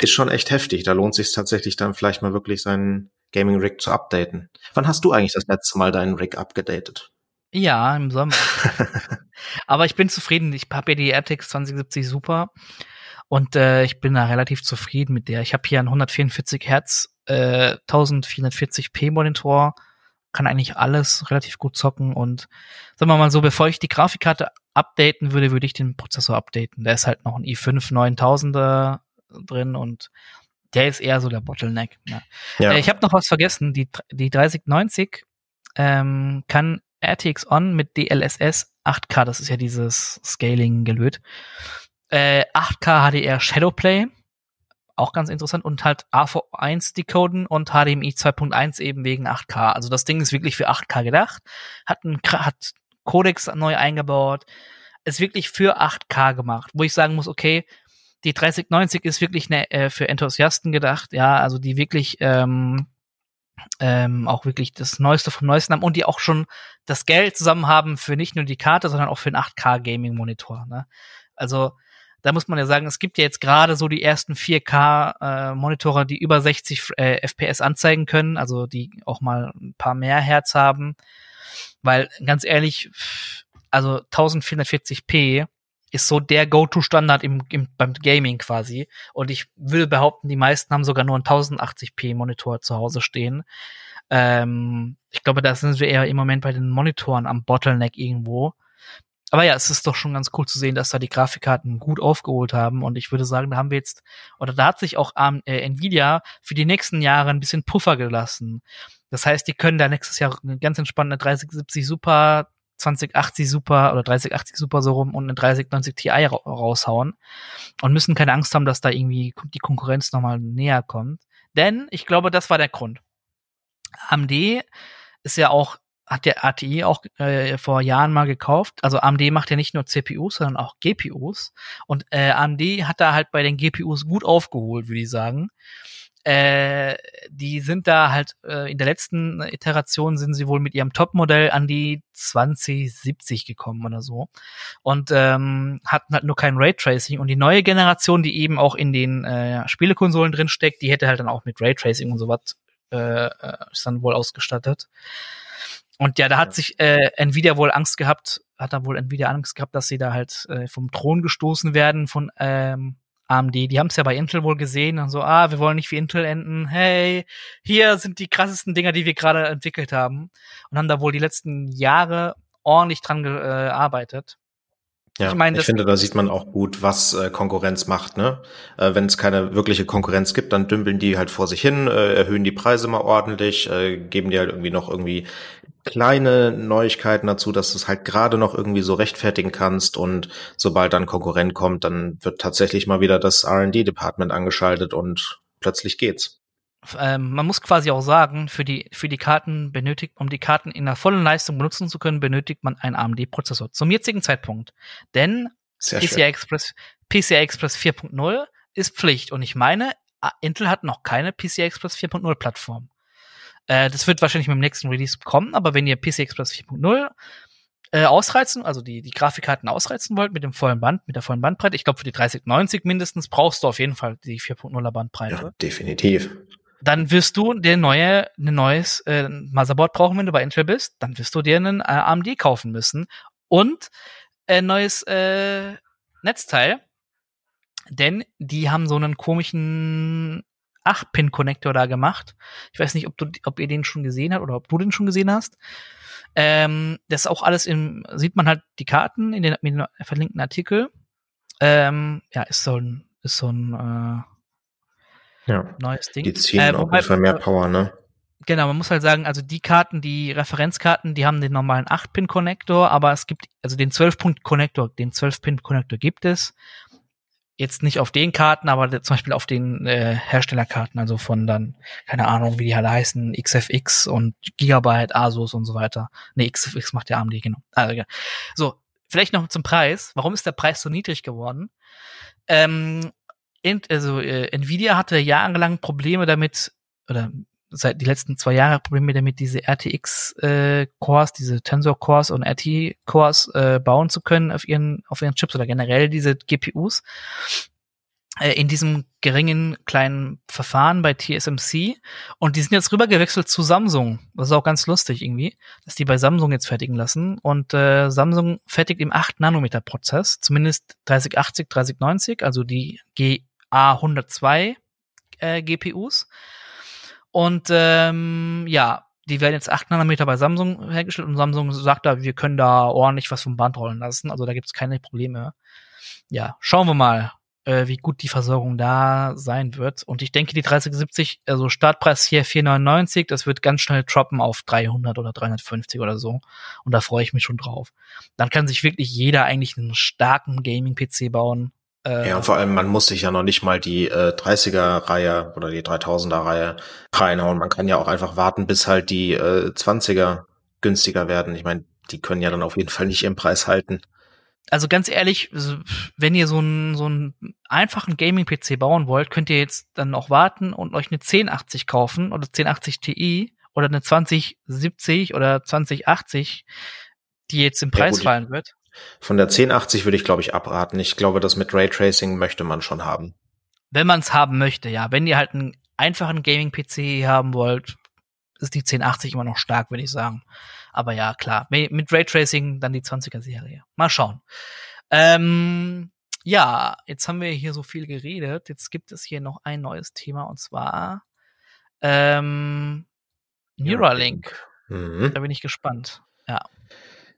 ist schon echt heftig. Da lohnt sich tatsächlich dann vielleicht mal wirklich seinen Gaming-Rig zu updaten. Wann hast du eigentlich das letzte Mal deinen Rig abgedatet? Ja, im Sommer. Aber ich bin zufrieden. Ich habe ja die RTX 2070 Super und äh, ich bin da relativ zufrieden mit der. Ich habe hier einen 144 Hertz äh, 1440p Monitor, kann eigentlich alles relativ gut zocken und sagen wir mal so, bevor ich die Grafikkarte updaten würde, würde ich den Prozessor updaten. Der ist halt noch ein i5 9000er drin und der ist eher so der Bottleneck. Ne? Ja. Äh, ich habe noch was vergessen. Die, die 3090 ähm, kann RTX On mit DLSS 8K, das ist ja dieses Scaling-Gelöt. Äh, 8K HDR Shadowplay, auch ganz interessant, und halt AV1 decoden und HDMI 2.1 eben wegen 8K. Also das Ding ist wirklich für 8K gedacht, hat, ein, hat Codex neu eingebaut, ist wirklich für 8K gemacht, wo ich sagen muss, okay, die 3090 ist wirklich ne, äh, für Enthusiasten gedacht, ja, also die wirklich ähm, ähm, auch wirklich das Neueste vom Neuesten haben und die auch schon das Geld zusammen haben für nicht nur die Karte, sondern auch für einen 8K Gaming Monitor. Ne? Also da muss man ja sagen, es gibt ja jetzt gerade so die ersten 4K äh, die über 60 äh, FPS anzeigen können, also die auch mal ein paar mehr Hertz haben, weil ganz ehrlich, also 1440p ist so der Go-To-Standard im, im, beim Gaming quasi. Und ich will behaupten, die meisten haben sogar nur einen 1080p Monitor zu Hause stehen. Ähm, ich glaube, da sind wir eher im Moment bei den Monitoren am Bottleneck irgendwo. Aber ja, es ist doch schon ganz cool zu sehen, dass da die Grafikkarten gut aufgeholt haben. Und ich würde sagen, da haben wir jetzt, oder da hat sich auch ähm, äh, Nvidia für die nächsten Jahre ein bisschen Puffer gelassen. Das heißt, die können da nächstes Jahr eine ganz entspannte 3070 Super 2080 Super oder 3080 Super so rum und eine 3090 Ti raushauen und müssen keine Angst haben, dass da irgendwie die Konkurrenz nochmal näher kommt. Denn ich glaube, das war der Grund. AMD ist ja auch, hat der ATI auch äh, vor Jahren mal gekauft. Also AMD macht ja nicht nur CPUs, sondern auch GPUs. Und äh, AMD hat da halt bei den GPUs gut aufgeholt, würde ich sagen äh, die sind da halt äh, in der letzten Iteration sind sie wohl mit ihrem Topmodell an die 2070 gekommen oder so und ähm, hatten halt nur kein Raytracing und die neue Generation, die eben auch in den äh, Spielekonsolen drin steckt, die hätte halt dann auch mit Raytracing und sowas äh, äh, ist dann wohl ausgestattet. Und ja, da hat sich äh, Nvidia wohl Angst gehabt, hat da wohl Nvidia Angst gehabt, dass sie da halt äh, vom Thron gestoßen werden von ähm, AMD, die haben es ja bei Intel wohl gesehen und so, ah, wir wollen nicht wie Intel enden. Hey, hier sind die krassesten Dinger, die wir gerade entwickelt haben und haben da wohl die letzten Jahre ordentlich dran gearbeitet. Ja, ich, mein, ich finde, da sieht man auch gut, was äh, Konkurrenz macht. Ne? Äh, Wenn es keine wirkliche Konkurrenz gibt, dann dümpeln die halt vor sich hin, äh, erhöhen die Preise mal ordentlich, äh, geben die halt irgendwie noch irgendwie kleine Neuigkeiten dazu, dass du es halt gerade noch irgendwie so rechtfertigen kannst und sobald dann Konkurrent kommt, dann wird tatsächlich mal wieder das R&D-Department angeschaltet und plötzlich geht's. Ähm, man muss quasi auch sagen, für die, für die Karten benötigt, um die Karten in der vollen Leistung benutzen zu können, benötigt man einen AMD-Prozessor. Zum jetzigen Zeitpunkt. Denn PCI Express, PCI Express 4.0 ist Pflicht. Und ich meine, Intel hat noch keine PCI Express 4.0 Plattform. Äh, das wird wahrscheinlich mit dem nächsten Release kommen, aber wenn ihr PC Express 4.0 äh, ausreizen, also die, die Grafikkarten ausreizen wollt mit dem vollen Band, mit der vollen Bandbreite, ich glaube für die 3090 mindestens brauchst du auf jeden Fall die 4.0er Bandbreite. Ja, definitiv. Dann wirst du der neue, ein neues äh, Motherboard brauchen, wenn du bei Intel bist. Dann wirst du dir einen äh, AMD kaufen müssen und ein neues äh, Netzteil, denn die haben so einen komischen 8-Pin-Connector da gemacht. Ich weiß nicht, ob, du, ob ihr den schon gesehen habt oder ob du den schon gesehen hast. Ähm, das ist auch alles im, sieht man halt die Karten in den, in den verlinkten Artikel. Ähm, ja, ist so ein, ist so ein äh, ja, neues Ding. Die ziehen äh, auf jeden Fall mehr Power, ne? Genau, man muss halt sagen, also die Karten, die Referenzkarten, die haben den normalen 8-Pin-Connector, aber es gibt, also den 12-Punkt-Connector, den 12-Pin-Connector gibt es jetzt nicht auf den Karten, aber zum Beispiel auf den äh, Herstellerkarten, also von dann, keine Ahnung, wie die alle heißen, XFX und Gigabyte, Asus und so weiter. Ne, XFX macht ja AMD, genau. Also, ja. So, vielleicht noch zum Preis. Warum ist der Preis so niedrig geworden? Ähm, also äh, Nvidia hatte jahrelang Probleme damit, oder seit die letzten zwei Jahre Probleme damit, diese RTX äh, diese Tensor Cores und RT Cores äh, bauen zu können auf ihren auf ihren Chips oder generell diese GPUs äh, in diesem geringen kleinen Verfahren bei TSMC und die sind jetzt rübergewechselt zu Samsung. Das ist auch ganz lustig irgendwie, dass die bei Samsung jetzt fertigen lassen und äh, Samsung fertigt im 8 Nanometer Prozess, zumindest 3080, 3090, also die GA102 äh, GPUs und ähm, ja, die werden jetzt 8 Nanometer bei Samsung hergestellt und Samsung sagt da, wir können da ordentlich was vom Band rollen lassen. Also da gibt es keine Probleme. Ja, schauen wir mal, äh, wie gut die Versorgung da sein wird. Und ich denke, die 3070, also Startpreis hier 499, das wird ganz schnell droppen auf 300 oder 350 oder so. Und da freue ich mich schon drauf. Dann kann sich wirklich jeder eigentlich einen starken Gaming-PC bauen. Äh, ja, und vor allem, man muss sich ja noch nicht mal die äh, 30er-Reihe oder die 3000er-Reihe reinhauen. Man kann ja auch einfach warten, bis halt die äh, 20er günstiger werden. Ich meine, die können ja dann auf jeden Fall nicht ihren Preis halten. Also ganz ehrlich, wenn ihr so einen so einen einfachen Gaming-PC bauen wollt, könnt ihr jetzt dann auch warten und euch eine 1080 kaufen oder 1080 Ti oder eine 2070 oder 2080, die jetzt im Preis ja, fallen wird. Von der 1080 würde ich, glaube ich, abraten. Ich glaube, das mit Raytracing möchte man schon haben. Wenn man es haben möchte, ja. Wenn ihr halt einen einfachen Gaming-PC haben wollt, ist die 1080 immer noch stark, würde ich sagen. Aber ja, klar, mit Raytracing dann die 20er-Serie. Mal schauen. Ähm, ja, jetzt haben wir hier so viel geredet. Jetzt gibt es hier noch ein neues Thema und zwar ähm, Neuralink. Mhm. Da bin ich gespannt. Ja.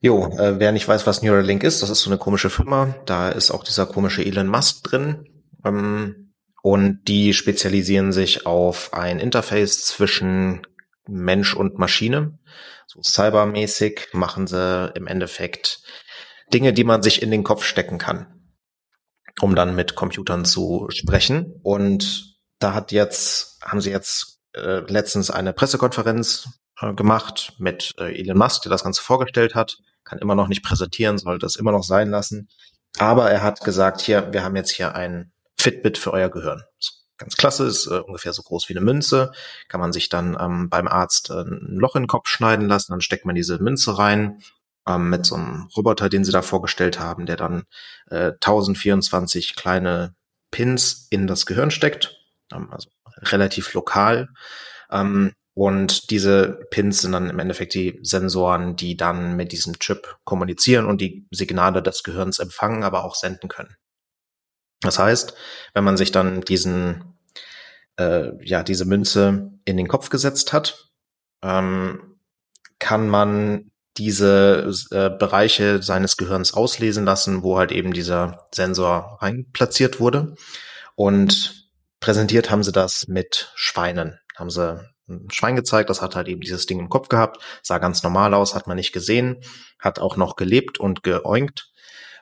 Jo, äh, wer nicht weiß, was Neuralink ist, das ist so eine komische Firma. Da ist auch dieser komische Elon Musk drin. Ähm, und die spezialisieren sich auf ein Interface zwischen Mensch und Maschine. So cybermäßig machen sie im Endeffekt Dinge, die man sich in den Kopf stecken kann, um dann mit Computern zu sprechen. Und da hat jetzt, haben sie jetzt äh, letztens eine Pressekonferenz äh, gemacht mit äh, Elon Musk, der das Ganze vorgestellt hat. Kann immer noch nicht präsentieren, sollte es immer noch sein lassen. Aber er hat gesagt, hier, wir haben jetzt hier ein Fitbit für euer Gehirn. Ganz klasse, ist äh, ungefähr so groß wie eine Münze. Kann man sich dann ähm, beim Arzt äh, ein Loch in den Kopf schneiden lassen, dann steckt man diese Münze rein ähm, mit so einem Roboter, den sie da vorgestellt haben, der dann äh, 1024 kleine Pins in das Gehirn steckt, ähm, also relativ lokal. Ähm, und diese Pins sind dann im Endeffekt die Sensoren, die dann mit diesem Chip kommunizieren und die Signale des Gehirns empfangen, aber auch senden können. Das heißt, wenn man sich dann diesen, äh, ja, diese Münze in den Kopf gesetzt hat, ähm, kann man diese äh, Bereiche seines Gehirns auslesen lassen, wo halt eben dieser Sensor reinplatziert wurde. Und präsentiert haben sie das mit Schweinen. Haben sie ein Schwein gezeigt, das hat halt eben dieses Ding im Kopf gehabt, sah ganz normal aus, hat man nicht gesehen, hat auch noch gelebt und geoinkt.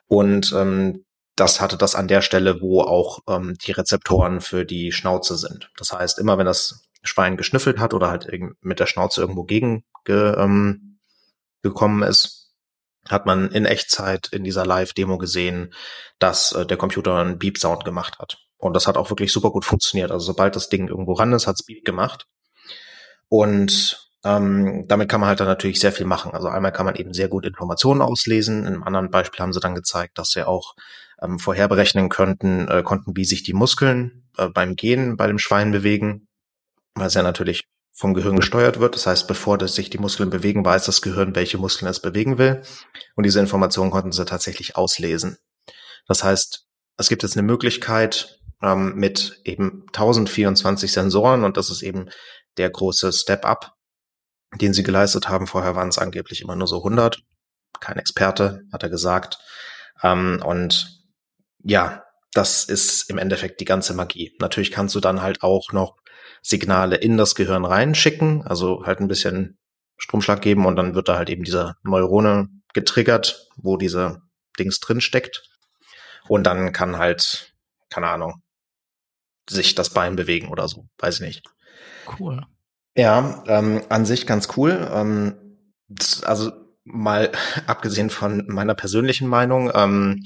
Und ähm, das hatte das an der Stelle, wo auch ähm, die Rezeptoren für die Schnauze sind. Das heißt, immer wenn das Schwein geschnüffelt hat oder halt mit der Schnauze irgendwo gegen ge, ähm, gekommen ist, hat man in Echtzeit in dieser Live-Demo gesehen, dass äh, der Computer einen Beep-Sound gemacht hat. Und das hat auch wirklich super gut funktioniert. Also sobald das Ding irgendwo ran ist, hat's Beep gemacht. Und ähm, damit kann man halt dann natürlich sehr viel machen. Also einmal kann man eben sehr gut Informationen auslesen. In einem anderen Beispiel haben sie dann gezeigt, dass sie auch ähm, vorherberechnen könnten, äh, konnten, wie sich die Muskeln äh, beim Gehen bei dem Schwein bewegen, weil es ja natürlich vom Gehirn gesteuert wird. Das heißt, bevor das sich die Muskeln bewegen, weiß das Gehirn, welche Muskeln es bewegen will. Und diese Informationen konnten sie tatsächlich auslesen. Das heißt, es gibt jetzt eine Möglichkeit ähm, mit eben 1024 Sensoren und das ist eben der große Step-up, den sie geleistet haben. Vorher waren es angeblich immer nur so 100. Kein Experte, hat er gesagt. Ähm, und ja, das ist im Endeffekt die ganze Magie. Natürlich kannst du dann halt auch noch Signale in das Gehirn reinschicken, also halt ein bisschen Stromschlag geben und dann wird da halt eben dieser Neurone getriggert, wo diese Dings drin steckt. Und dann kann halt, keine Ahnung, sich das Bein bewegen oder so, weiß ich nicht. Cool. Ja, ähm, an sich ganz cool. Ähm, also mal abgesehen von meiner persönlichen Meinung, ähm,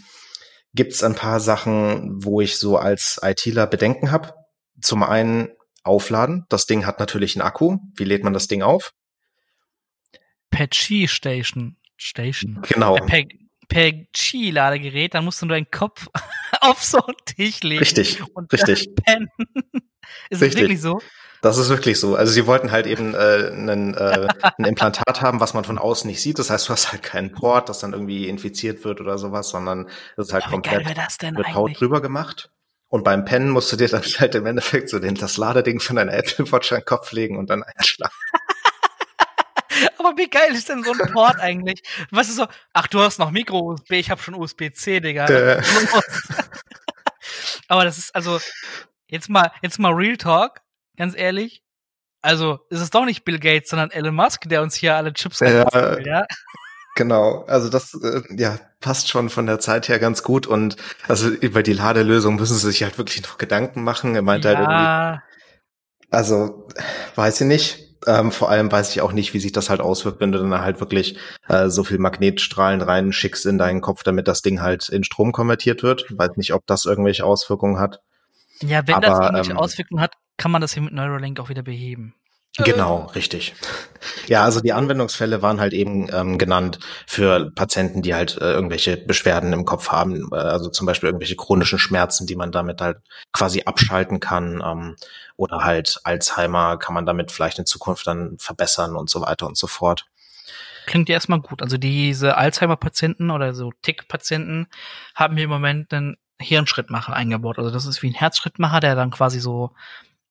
gibt es ein paar Sachen, wo ich so als ITler Bedenken habe. Zum einen aufladen. Das Ding hat natürlich einen Akku. Wie lädt man das Ding auf? Per Qi Station. Station. Genau. Per, per Qi-Ladegerät, dann musst du nur deinen Kopf auf so einen Tisch legen. Richtig, richtig. Ist richtig. es wirklich so? Das ist wirklich so. Also sie wollten halt eben äh, einen, äh, ein Implantat haben, was man von außen nicht sieht. Das heißt, du hast halt keinen Port, das dann irgendwie infiziert wird oder sowas, sondern das ist halt ja, komplett mit Haut drüber gemacht. Und beim Pennen musst du dir dann halt im Endeffekt so den, das Ladeding von deiner Apple Watch an den Kopf legen und dann einschlafen. Aber wie geil ist denn so ein Port eigentlich? Was ist so, ach, du hast noch Micro-USB, ich habe schon USB-C, Digga. Äh. Aber das ist also, jetzt mal, jetzt mal Real Talk ganz ehrlich. Also ist es doch nicht Bill Gates, sondern Elon Musk, der uns hier alle Chips ja, will, ja? Genau, also das äh, ja passt schon von der Zeit her ganz gut und also über die Ladelösung müssen sie sich halt wirklich noch Gedanken machen. Er meint halt ja. halt irgendwie, also weiß ich nicht. Ähm, vor allem weiß ich auch nicht, wie sich das halt auswirkt, wenn du dann halt wirklich äh, so viel Magnetstrahlen reinschickst in deinen Kopf, damit das Ding halt in Strom konvertiert wird. Weiß nicht, ob das irgendwelche Auswirkungen hat. Ja, wenn Aber, das irgendwelche ähm, Auswirkungen hat, kann man das hier mit Neuralink auch wieder beheben. Genau, richtig. Ja, also die Anwendungsfälle waren halt eben ähm, genannt für Patienten, die halt äh, irgendwelche Beschwerden im Kopf haben, äh, also zum Beispiel irgendwelche chronischen Schmerzen, die man damit halt quasi abschalten kann, ähm, oder halt Alzheimer kann man damit vielleicht in Zukunft dann verbessern und so weiter und so fort. Klingt ja erstmal gut. Also diese Alzheimer-Patienten oder so Tick-Patienten haben hier im Moment einen Hirnschrittmacher eingebaut. Also das ist wie ein Herzschrittmacher, der dann quasi so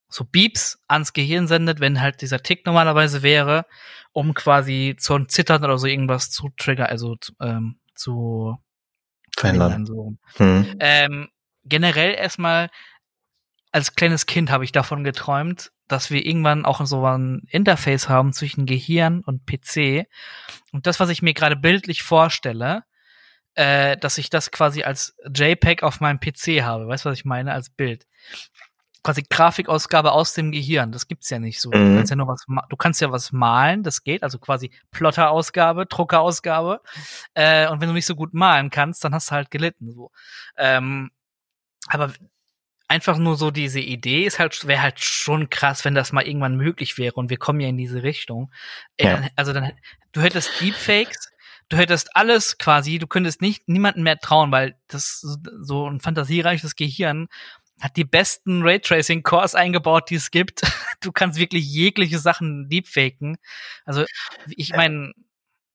so Beeps ans Gehirn sendet, wenn halt dieser Tick normalerweise wäre, um quasi zu zittern oder so irgendwas zu triggern, also ähm, zu verändern. So. Hm. Ähm, generell erstmal als kleines Kind habe ich davon geträumt, dass wir irgendwann auch so ein Interface haben zwischen Gehirn und PC. Und das, was ich mir gerade bildlich vorstelle, äh, dass ich das quasi als JPEG auf meinem PC habe. Weißt du, was ich meine? Als Bild. Quasi Grafikausgabe aus dem Gehirn. Das gibt's ja nicht so. Mhm. Du kannst ja nur was, du kannst ja was malen, das geht. Also quasi Plotterausgabe, Druckerausgabe. Äh, und wenn du nicht so gut malen kannst, dann hast du halt gelitten. So. Ähm, aber einfach nur so diese Idee ist halt, wäre halt schon krass, wenn das mal irgendwann möglich wäre und wir kommen ja in diese Richtung. Ja. Also dann, du hättest Deepfakes, du hättest alles quasi, du könntest nicht niemanden mehr trauen, weil das so ein fantasiereiches Gehirn hat die besten Raytracing Cores eingebaut, die es gibt. Du kannst wirklich jegliche Sachen deepfaken. Also ich meine,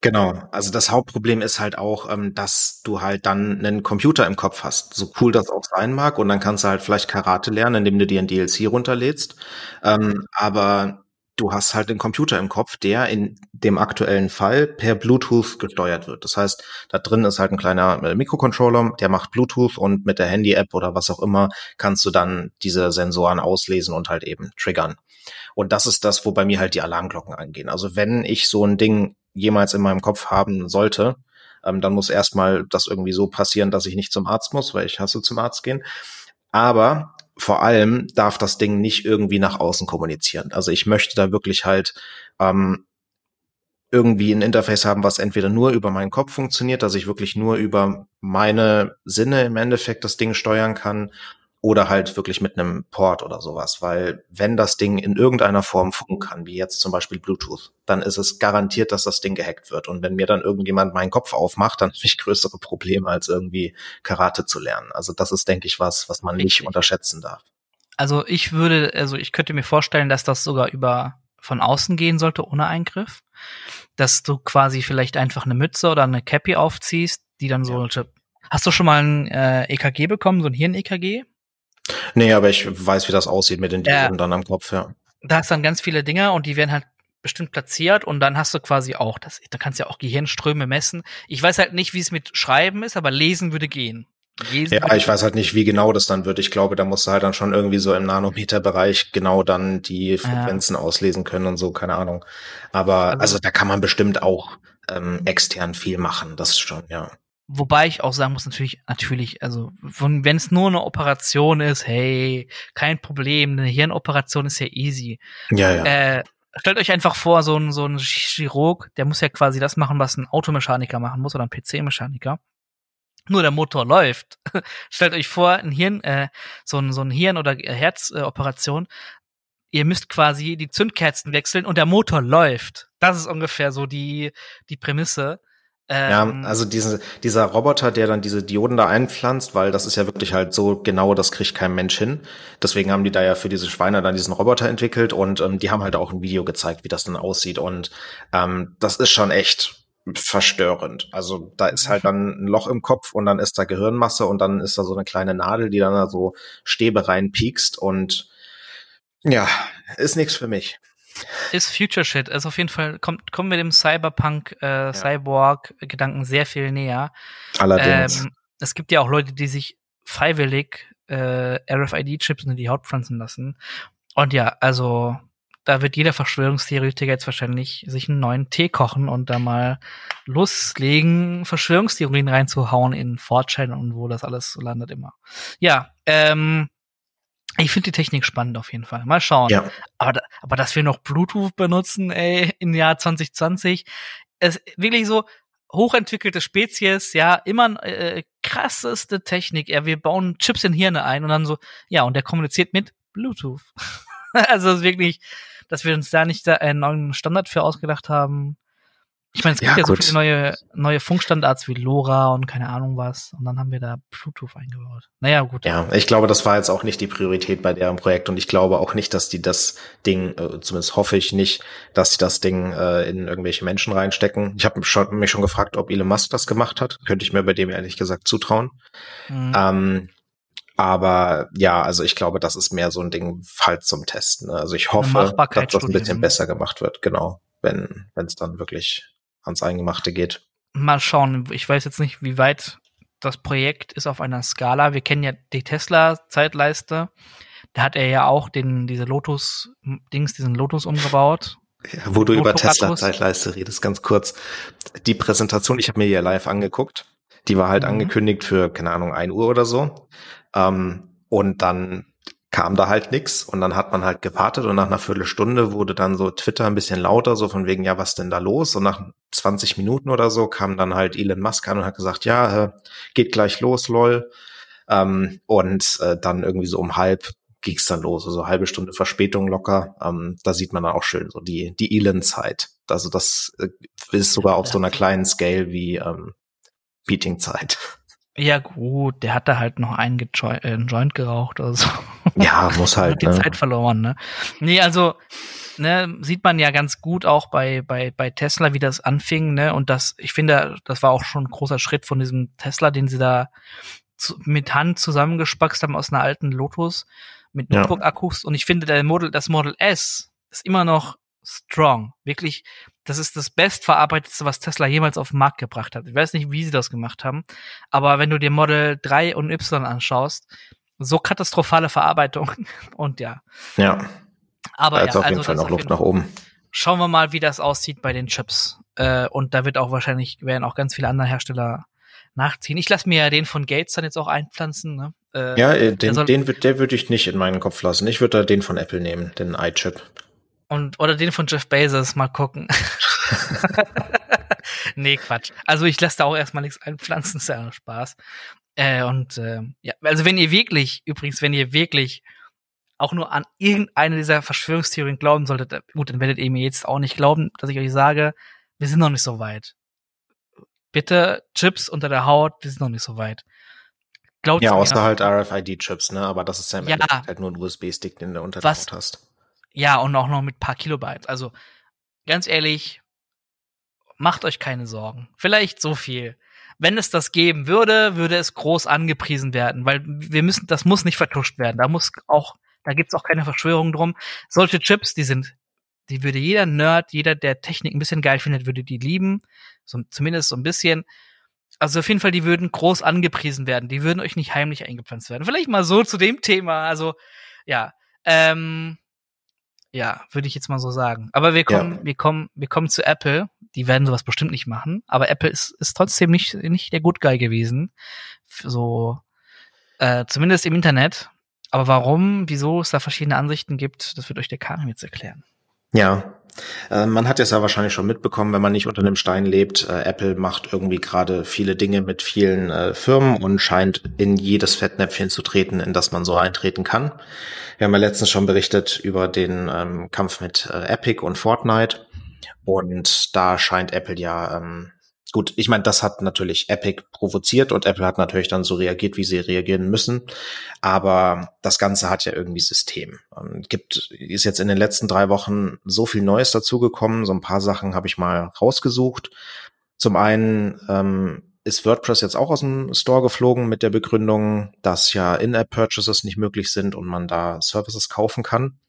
Genau, also das Hauptproblem ist halt auch, ähm, dass du halt dann einen Computer im Kopf hast, so cool das auch sein mag, und dann kannst du halt vielleicht Karate lernen, indem du dir ein DLC runterlädst. Ähm, aber du hast halt den Computer im Kopf, der in dem aktuellen Fall per Bluetooth gesteuert wird. Das heißt, da drin ist halt ein kleiner äh, Mikrocontroller, der macht Bluetooth und mit der Handy-App oder was auch immer kannst du dann diese Sensoren auslesen und halt eben triggern. Und das ist das, wo bei mir halt die Alarmglocken angehen. Also wenn ich so ein Ding jemals in meinem Kopf haben sollte, ähm, dann muss erstmal das irgendwie so passieren, dass ich nicht zum Arzt muss, weil ich hasse zum Arzt gehen. Aber vor allem darf das Ding nicht irgendwie nach außen kommunizieren. Also ich möchte da wirklich halt ähm, irgendwie ein Interface haben, was entweder nur über meinen Kopf funktioniert, dass ich wirklich nur über meine Sinne im Endeffekt das Ding steuern kann oder halt wirklich mit einem Port oder sowas, weil wenn das Ding in irgendeiner Form funken kann, wie jetzt zum Beispiel Bluetooth, dann ist es garantiert, dass das Ding gehackt wird. Und wenn mir dann irgendjemand meinen Kopf aufmacht, dann habe ich größere Probleme, als irgendwie Karate zu lernen. Also das ist, denke ich, was, was man nicht unterschätzen darf. Also ich würde, also ich könnte mir vorstellen, dass das sogar über von außen gehen sollte, ohne Eingriff. Dass du quasi vielleicht einfach eine Mütze oder eine Cappy aufziehst, die dann solche. Ja. Hast du schon mal ein äh, EKG bekommen, so ein Hirn-EKG? Nee, aber ich weiß, wie das aussieht mit den Dioden ja. dann am Kopf, ja. Da hast dann ganz viele Dinger und die werden halt bestimmt platziert und dann hast du quasi auch, das, da kannst du ja auch Gehirnströme messen. Ich weiß halt nicht, wie es mit Schreiben ist, aber lesen würde gehen. Lesen ja, ich weiß halt nicht, wie genau das dann wird. Ich glaube, da musst du halt dann schon irgendwie so im Nanometerbereich genau dann die Frequenzen ja. auslesen können und so, keine Ahnung. Aber also, also da kann man bestimmt auch ähm, extern viel machen, das schon, ja. Wobei ich auch sagen muss, natürlich, natürlich, also wenn es nur eine Operation ist, hey, kein Problem, eine Hirnoperation ist ja easy. Ja, ja. Äh, stellt euch einfach vor, so ein, so ein Chirurg, der muss ja quasi das machen, was ein Automechaniker machen muss oder ein PC-Mechaniker. Nur der Motor läuft. stellt euch vor, ein Hirn, äh, so ein, so ein Hirn- oder Herzoperation. Ihr müsst quasi die Zündkerzen wechseln und der Motor läuft. Das ist ungefähr so die, die Prämisse. Ähm, ja, also diese, dieser Roboter, der dann diese Dioden da einpflanzt, weil das ist ja wirklich halt so genau, das kriegt kein Mensch hin. Deswegen haben die da ja für diese Schweine dann diesen Roboter entwickelt und ähm, die haben halt auch ein Video gezeigt, wie das dann aussieht. Und ähm, das ist schon echt verstörend. Also da ist halt dann ein Loch im Kopf und dann ist da Gehirnmasse und dann ist da so eine kleine Nadel, die dann da so Stäbe reinpiekst und ja, ist nichts für mich. Ist Future Shit. Also auf jeden Fall kommt, kommen wir dem Cyberpunk, äh, ja. Cyborg-Gedanken sehr viel näher. Allerdings. Ähm, es gibt ja auch Leute, die sich freiwillig äh, RFID-Chips in die Haut pflanzen lassen. Und ja, also da wird jeder Verschwörungstheoretiker jetzt wahrscheinlich sich einen neuen Tee kochen und da mal loslegen, Verschwörungstheorien reinzuhauen in Fortschein und wo das alles landet immer. Ja, ähm, ich finde die Technik spannend auf jeden Fall. Mal schauen. Ja. Aber, aber dass wir noch Bluetooth benutzen, ey, im Jahr 2020, ist wirklich so hochentwickelte Spezies, ja, immer äh, krasseste Technik. Ja, wir bauen Chips in Hirne ein und dann so, ja, und der kommuniziert mit Bluetooth. also ist wirklich, dass wir uns da nicht da einen neuen Standard für ausgedacht haben. Ich meine, es gibt ja, ja so viele neue, neue Funkstandards wie LoRa und keine Ahnung was. Und dann haben wir da Bluetooth eingebaut. Naja, gut. Ja, ich glaube, das war jetzt auch nicht die Priorität bei deren Projekt. Und ich glaube auch nicht, dass die das Ding, äh, zumindest hoffe ich nicht, dass sie das Ding äh, in irgendwelche Menschen reinstecken. Ich habe mich schon, mich schon gefragt, ob Elon Musk das gemacht hat. Könnte ich mir bei dem ehrlich gesagt zutrauen. Mhm. Ähm, aber ja, also ich glaube, das ist mehr so ein Ding halt zum Testen. Ne? Also ich hoffe, dass das ein bisschen besser gemacht wird, genau, wenn es dann wirklich ans Eingemachte geht. Mal schauen. Ich weiß jetzt nicht, wie weit das Projekt ist auf einer Skala. Wir kennen ja die Tesla-Zeitleiste. Da hat er ja auch den, diese Lotus-Dings, diesen Lotus umgebaut. Ja, wo du über Tesla-Zeitleiste redest, ganz kurz. Die Präsentation, ich habe mir hier live angeguckt. Die war halt mhm. angekündigt für, keine Ahnung, ein Uhr oder so. Ähm, und dann kam da halt nix und dann hat man halt gewartet und nach einer Viertelstunde wurde dann so Twitter ein bisschen lauter, so von wegen, ja, was denn da los? Und nach 20 Minuten oder so kam dann halt Elon Musk an und hat gesagt, ja, äh, geht gleich los, lol. Ähm, und äh, dann irgendwie so um halb ging's dann los, also halbe Stunde Verspätung locker. Ähm, da sieht man dann auch schön so die, die Elon-Zeit. Also das äh, ist sogar auf so einer kleinen Scale wie ähm, Beating-Zeit. Ja, gut, der hat da halt noch einen, äh, einen Joint geraucht oder so. Ja, muss halt. die ne? Zeit verloren, ne? Nee, also, ne, sieht man ja ganz gut auch bei, bei, bei Tesla, wie das anfing, ne? Und das, ich finde, das war auch schon ein großer Schritt von diesem Tesla, den sie da zu, mit Hand zusammengespackst haben aus einer alten Lotus mit Notebook-Akkus. Und ich finde, der Model, das Model S ist immer noch strong. Wirklich, das ist das bestverarbeitetste, was Tesla jemals auf den Markt gebracht hat. Ich weiß nicht, wie sie das gemacht haben, aber wenn du dir Model 3 und Y anschaust, so katastrophale Verarbeitung und ja. Ja. Aber ja, auf jeden also Fall noch Luft nach oben. Schauen wir mal, wie das aussieht bei den Chips. Äh, und da wird auch wahrscheinlich, werden auch ganz viele andere Hersteller nachziehen. Ich lasse mir ja den von Gates dann jetzt auch einpflanzen. Ne? Äh, ja, den, den, den, der würde ich nicht in meinen Kopf lassen. Ich würde da den von Apple nehmen, den iChip. Und, oder den von Jeff Bezos, mal gucken. nee, Quatsch. Also ich lasse da auch erstmal nichts einpflanzen, ist ja nur Spaß. Äh, und äh, ja, also wenn ihr wirklich, übrigens, wenn ihr wirklich auch nur an irgendeine dieser Verschwörungstheorien glauben solltet, äh, gut, dann werdet ihr mir jetzt auch nicht glauben, dass ich euch sage, wir sind noch nicht so weit. Bitte Chips unter der Haut, wir sind noch nicht so weit. Glaubt ja, außer halt RFID-Chips, ne? Aber das ist ja im ja, Endeffekt halt nur ein USB-Stick, den du unter der Haut hast. Ja, und auch noch mit paar Kilobytes. Also, ganz ehrlich, macht euch keine Sorgen. Vielleicht so viel. Wenn es das geben würde, würde es groß angepriesen werden, weil wir müssen, das muss nicht vertuscht werden. Da muss auch, da gibt's auch keine Verschwörung drum. Solche Chips, die sind, die würde jeder Nerd, jeder, der Technik ein bisschen geil findet, würde die lieben. So, zumindest so ein bisschen. Also auf jeden Fall, die würden groß angepriesen werden. Die würden euch nicht heimlich eingepflanzt werden. Vielleicht mal so zu dem Thema. Also, ja. Ähm, ja, würde ich jetzt mal so sagen. Aber wir kommen, ja. wir kommen, wir kommen zu Apple. Die werden sowas bestimmt nicht machen. Aber Apple ist, ist trotzdem nicht, nicht der Good Guy gewesen. So, äh, zumindest im Internet. Aber warum, wieso es da verschiedene Ansichten gibt, das wird euch der Karim jetzt erklären. Ja, äh, man hat es ja wahrscheinlich schon mitbekommen, wenn man nicht unter einem Stein lebt. Äh, Apple macht irgendwie gerade viele Dinge mit vielen äh, Firmen und scheint in jedes Fettnäpfchen zu treten, in das man so eintreten kann. Wir haben ja letztens schon berichtet über den ähm, Kampf mit Epic und Fortnite. Und da scheint Apple ja ähm, Gut, ich meine, das hat natürlich Epic provoziert und Apple hat natürlich dann so reagiert, wie sie reagieren müssen. Aber das Ganze hat ja irgendwie System. Und gibt, ist jetzt in den letzten drei Wochen so viel Neues dazugekommen. So ein paar Sachen habe ich mal rausgesucht. Zum einen ähm, ist WordPress jetzt auch aus dem Store geflogen mit der Begründung, dass ja In-App-Purchases nicht möglich sind und man da Services kaufen kann.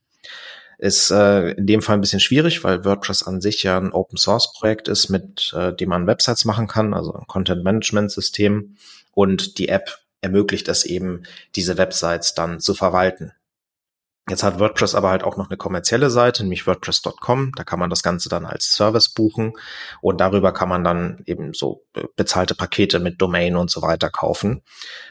Ist äh, in dem Fall ein bisschen schwierig, weil WordPress an sich ja ein Open Source Projekt ist, mit äh, dem man Websites machen kann, also ein Content Management System. Und die App ermöglicht es eben, diese Websites dann zu verwalten. Jetzt hat WordPress aber halt auch noch eine kommerzielle Seite, nämlich WordPress.com. Da kann man das Ganze dann als Service buchen und darüber kann man dann eben so bezahlte Pakete mit Domain und so weiter kaufen.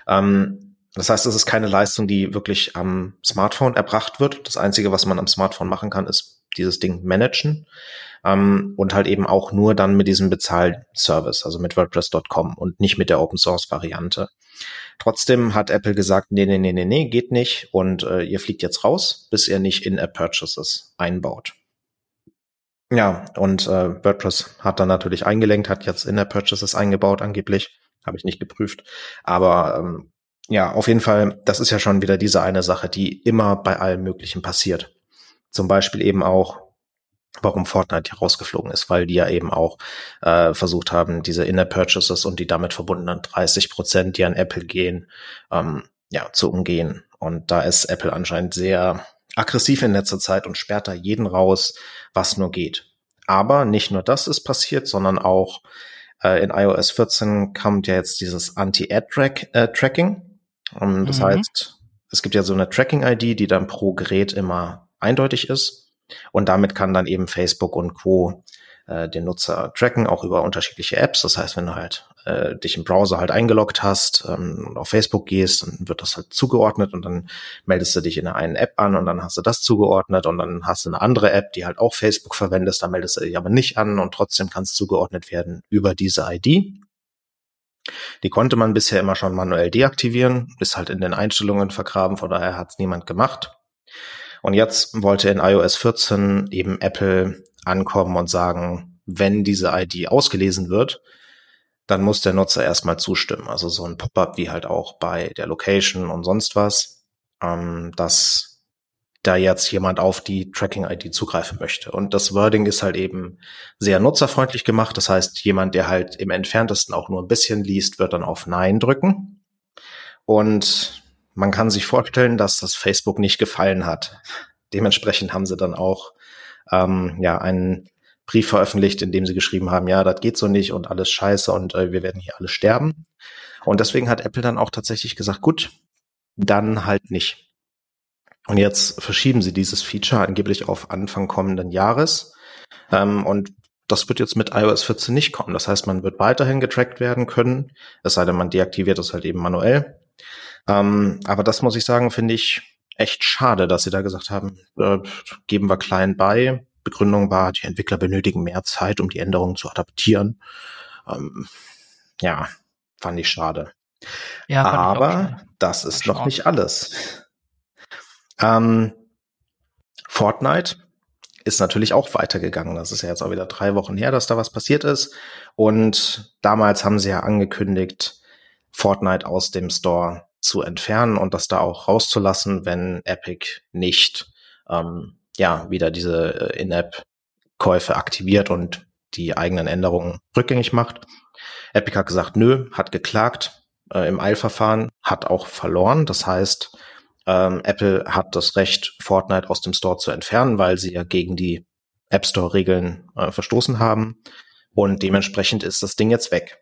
Ähm, das heißt, es ist keine Leistung, die wirklich am Smartphone erbracht wird. Das Einzige, was man am Smartphone machen kann, ist dieses Ding managen ähm, und halt eben auch nur dann mit diesem Bezahlservice, also mit WordPress.com und nicht mit der Open Source Variante. Trotzdem hat Apple gesagt, nee, nee, nee, nee, nee, geht nicht und äh, ihr fliegt jetzt raus, bis ihr nicht In-App Purchases einbaut. Ja, und äh, WordPress hat dann natürlich eingelenkt, hat jetzt In-App Purchases eingebaut angeblich, habe ich nicht geprüft, aber ähm, ja, auf jeden Fall, das ist ja schon wieder diese eine Sache, die immer bei allem Möglichen passiert. Zum Beispiel eben auch, warum Fortnite hier rausgeflogen ist, weil die ja eben auch äh, versucht haben, diese Inner Purchases und die damit verbundenen 30 Prozent, die an Apple gehen, ähm, ja, zu umgehen. Und da ist Apple anscheinend sehr aggressiv in letzter Zeit und sperrt da jeden raus, was nur geht. Aber nicht nur das ist passiert, sondern auch äh, in iOS 14 kommt ja jetzt dieses Anti-Ad-Tracking. Um, ähm, das mhm. heißt, es gibt ja so eine Tracking-ID, die dann pro Gerät immer eindeutig ist. Und damit kann dann eben Facebook und Co. Äh, den Nutzer tracken, auch über unterschiedliche Apps. Das heißt, wenn du halt äh, dich im Browser halt eingeloggt hast ähm, und auf Facebook gehst, dann wird das halt zugeordnet und dann meldest du dich in einer App an und dann hast du das zugeordnet und dann hast du eine andere App, die halt auch Facebook verwendest, da meldest du dich aber nicht an und trotzdem kann es zugeordnet werden über diese ID. Die konnte man bisher immer schon manuell deaktivieren, ist halt in den Einstellungen vergraben, von daher hat es niemand gemacht. Und jetzt wollte in iOS 14 eben Apple ankommen und sagen, wenn diese ID ausgelesen wird, dann muss der Nutzer erstmal zustimmen. Also so ein Pop-up wie halt auch bei der Location und sonst was, ähm, dass da jetzt jemand auf die Tracking-ID zugreifen möchte. Und das Wording ist halt eben sehr nutzerfreundlich gemacht. Das heißt, jemand, der halt im entferntesten auch nur ein bisschen liest, wird dann auf Nein drücken. Und man kann sich vorstellen, dass das Facebook nicht gefallen hat. Dementsprechend haben sie dann auch ähm, ja einen Brief veröffentlicht, in dem sie geschrieben haben, ja, das geht so nicht und alles scheiße und äh, wir werden hier alle sterben. Und deswegen hat Apple dann auch tatsächlich gesagt, gut, dann halt nicht. Und jetzt verschieben sie dieses Feature angeblich auf Anfang kommenden Jahres. Ähm, und das wird jetzt mit iOS 14 nicht kommen. Das heißt, man wird weiterhin getrackt werden können, es sei denn, man deaktiviert es halt eben manuell. Ähm, aber das muss ich sagen, finde ich echt schade, dass sie da gesagt haben, äh, geben wir klein bei. Begründung war, die Entwickler benötigen mehr Zeit, um die Änderungen zu adaptieren. Ähm, ja, fand ich schade. Ja, aber das ist noch nicht alles. Ähm, Fortnite ist natürlich auch weitergegangen. Das ist ja jetzt auch wieder drei Wochen her, dass da was passiert ist. Und damals haben sie ja angekündigt, Fortnite aus dem Store zu entfernen und das da auch rauszulassen, wenn Epic nicht ähm, ja wieder diese äh, In-App-Käufe aktiviert und die eigenen Änderungen rückgängig macht. Epic hat gesagt, nö, hat geklagt äh, im Eilverfahren, hat auch verloren. Das heißt, ähm, Apple hat das Recht, Fortnite aus dem Store zu entfernen, weil sie ja gegen die App Store-Regeln äh, verstoßen haben. Und dementsprechend ist das Ding jetzt weg.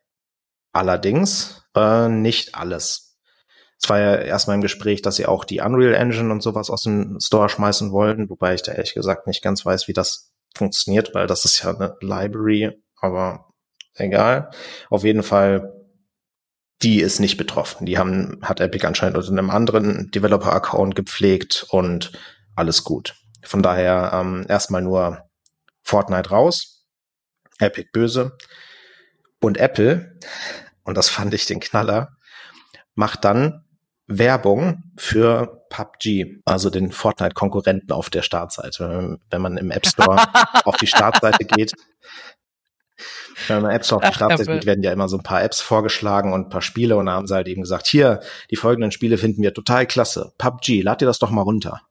Allerdings äh, nicht alles. Es war ja erstmal im Gespräch, dass sie auch die Unreal Engine und sowas aus dem Store schmeißen wollten, wobei ich da ehrlich gesagt nicht ganz weiß, wie das funktioniert, weil das ist ja eine Library, aber egal. Auf jeden Fall die ist nicht betroffen. Die haben, hat Epic anscheinend unter einem anderen Developer-Account gepflegt und alles gut. Von daher ähm, erstmal nur Fortnite raus, Epic böse und Apple, und das fand ich den Knaller, macht dann Werbung für PUBG, also den Fortnite-Konkurrenten auf der Startseite. Wenn man im App Store auf die Startseite geht, wenn man im App Store auf die Startseite geht, werden ja immer so ein paar Apps vorgeschlagen und ein paar Spiele und da haben sie halt eben gesagt, hier, die folgenden Spiele finden wir total klasse. PUBG, lad dir das doch mal runter.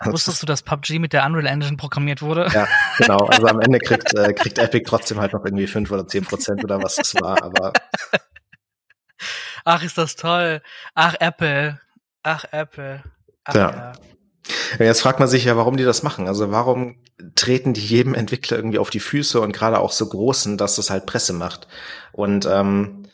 Wusstest du, dass PUBG mit der Unreal Engine programmiert wurde? Ja, genau. Also am Ende kriegt, äh, kriegt Epic trotzdem halt noch irgendwie fünf oder zehn Prozent oder was es war, aber Ach, ist das toll. Ach, Apple. Ach, Apple. Ach, ja. ja. Jetzt fragt man sich ja, warum die das machen. Also warum treten die jedem Entwickler irgendwie auf die Füße und gerade auch so großen, dass das halt Presse macht. Und ähm,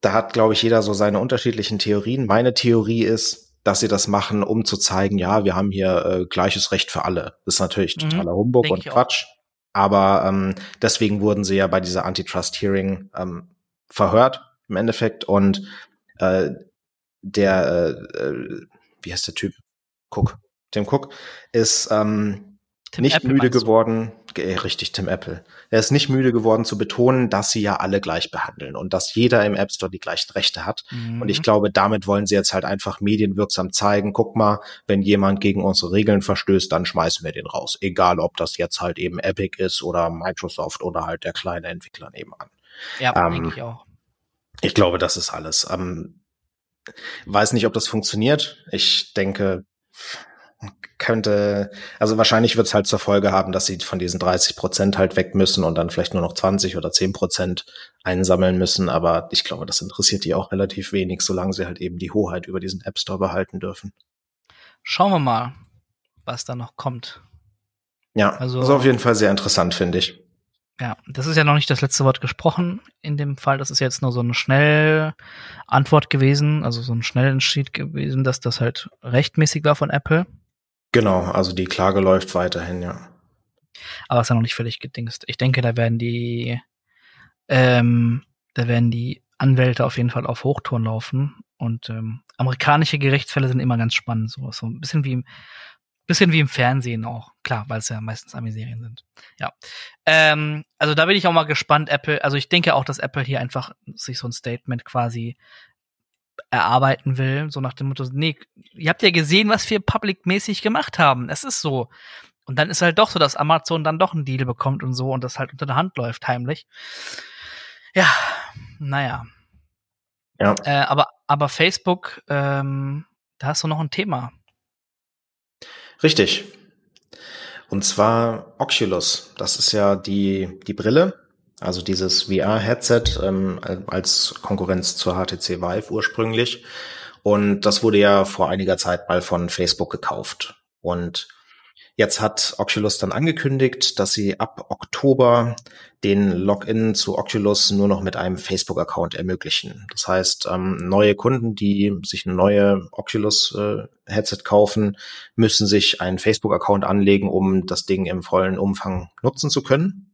da hat, glaube ich, jeder so seine unterschiedlichen Theorien. Meine Theorie ist, dass sie das machen, um zu zeigen, ja, wir haben hier äh, gleiches Recht für alle. Das ist natürlich mhm, totaler Humbug und Quatsch. Auch. Aber ähm, deswegen wurden sie ja bei dieser Antitrust-Hearing ähm, verhört im Endeffekt. Und äh, der, äh, äh, wie heißt der Typ? Cook. Tim Cook ist ähm, Tim nicht Apple, müde geworden, äh, richtig, Tim Apple. Er ist nicht müde geworden zu betonen, dass sie ja alle gleich behandeln und dass jeder im App Store die gleichen Rechte hat. Mhm. Und ich glaube, damit wollen sie jetzt halt einfach medienwirksam zeigen, guck mal, wenn jemand gegen unsere Regeln verstößt, dann schmeißen wir den raus. Egal, ob das jetzt halt eben Epic ist oder Microsoft oder halt der kleine Entwickler nebenan. Ja, ähm, denke ich auch. Ich glaube, das ist alles. Ähm, weiß nicht, ob das funktioniert. Ich denke, könnte, also wahrscheinlich wird es halt zur Folge haben, dass sie von diesen 30 Prozent halt weg müssen und dann vielleicht nur noch 20 oder 10 Prozent einsammeln müssen. Aber ich glaube, das interessiert die auch relativ wenig, solange sie halt eben die Hoheit über diesen App Store behalten dürfen. Schauen wir mal, was da noch kommt. Ja, also, das ist auf jeden Fall sehr interessant, finde ich. Ja, das ist ja noch nicht das letzte Wort gesprochen in dem Fall. Das ist jetzt nur so eine Schnellantwort gewesen, also so ein Schnellentschied gewesen, dass das halt rechtmäßig war von Apple. Genau, also die Klage läuft weiterhin, ja. Aber ist ja noch nicht völlig gedingst. Ich denke, da werden die, ähm, da werden die Anwälte auf jeden Fall auf Hochtouren laufen. Und ähm, amerikanische Gerichtsfälle sind immer ganz spannend, so, so ein bisschen wie Bisschen wie im Fernsehen auch, klar, weil es ja meistens Ami-Serien sind. Ja. Ähm, also da bin ich auch mal gespannt, Apple. Also ich denke auch, dass Apple hier einfach sich so ein Statement quasi erarbeiten will, so nach dem Motto, nee, ihr habt ja gesehen, was wir public-mäßig gemacht haben. Es ist so. Und dann ist halt doch so, dass Amazon dann doch einen Deal bekommt und so und das halt unter der Hand läuft, heimlich. Ja, naja. Ja. Äh, aber, aber Facebook, ähm, da hast du noch ein Thema. Richtig. Und zwar Oculus. Das ist ja die, die Brille, also dieses VR-Headset ähm, als Konkurrenz zur HTC Vive ursprünglich. Und das wurde ja vor einiger Zeit mal von Facebook gekauft. Und Jetzt hat Oculus dann angekündigt, dass sie ab Oktober den Login zu Oculus nur noch mit einem Facebook-Account ermöglichen. Das heißt, ähm, neue Kunden, die sich eine neue Oculus-Headset äh, kaufen, müssen sich einen Facebook-Account anlegen, um das Ding im vollen Umfang nutzen zu können.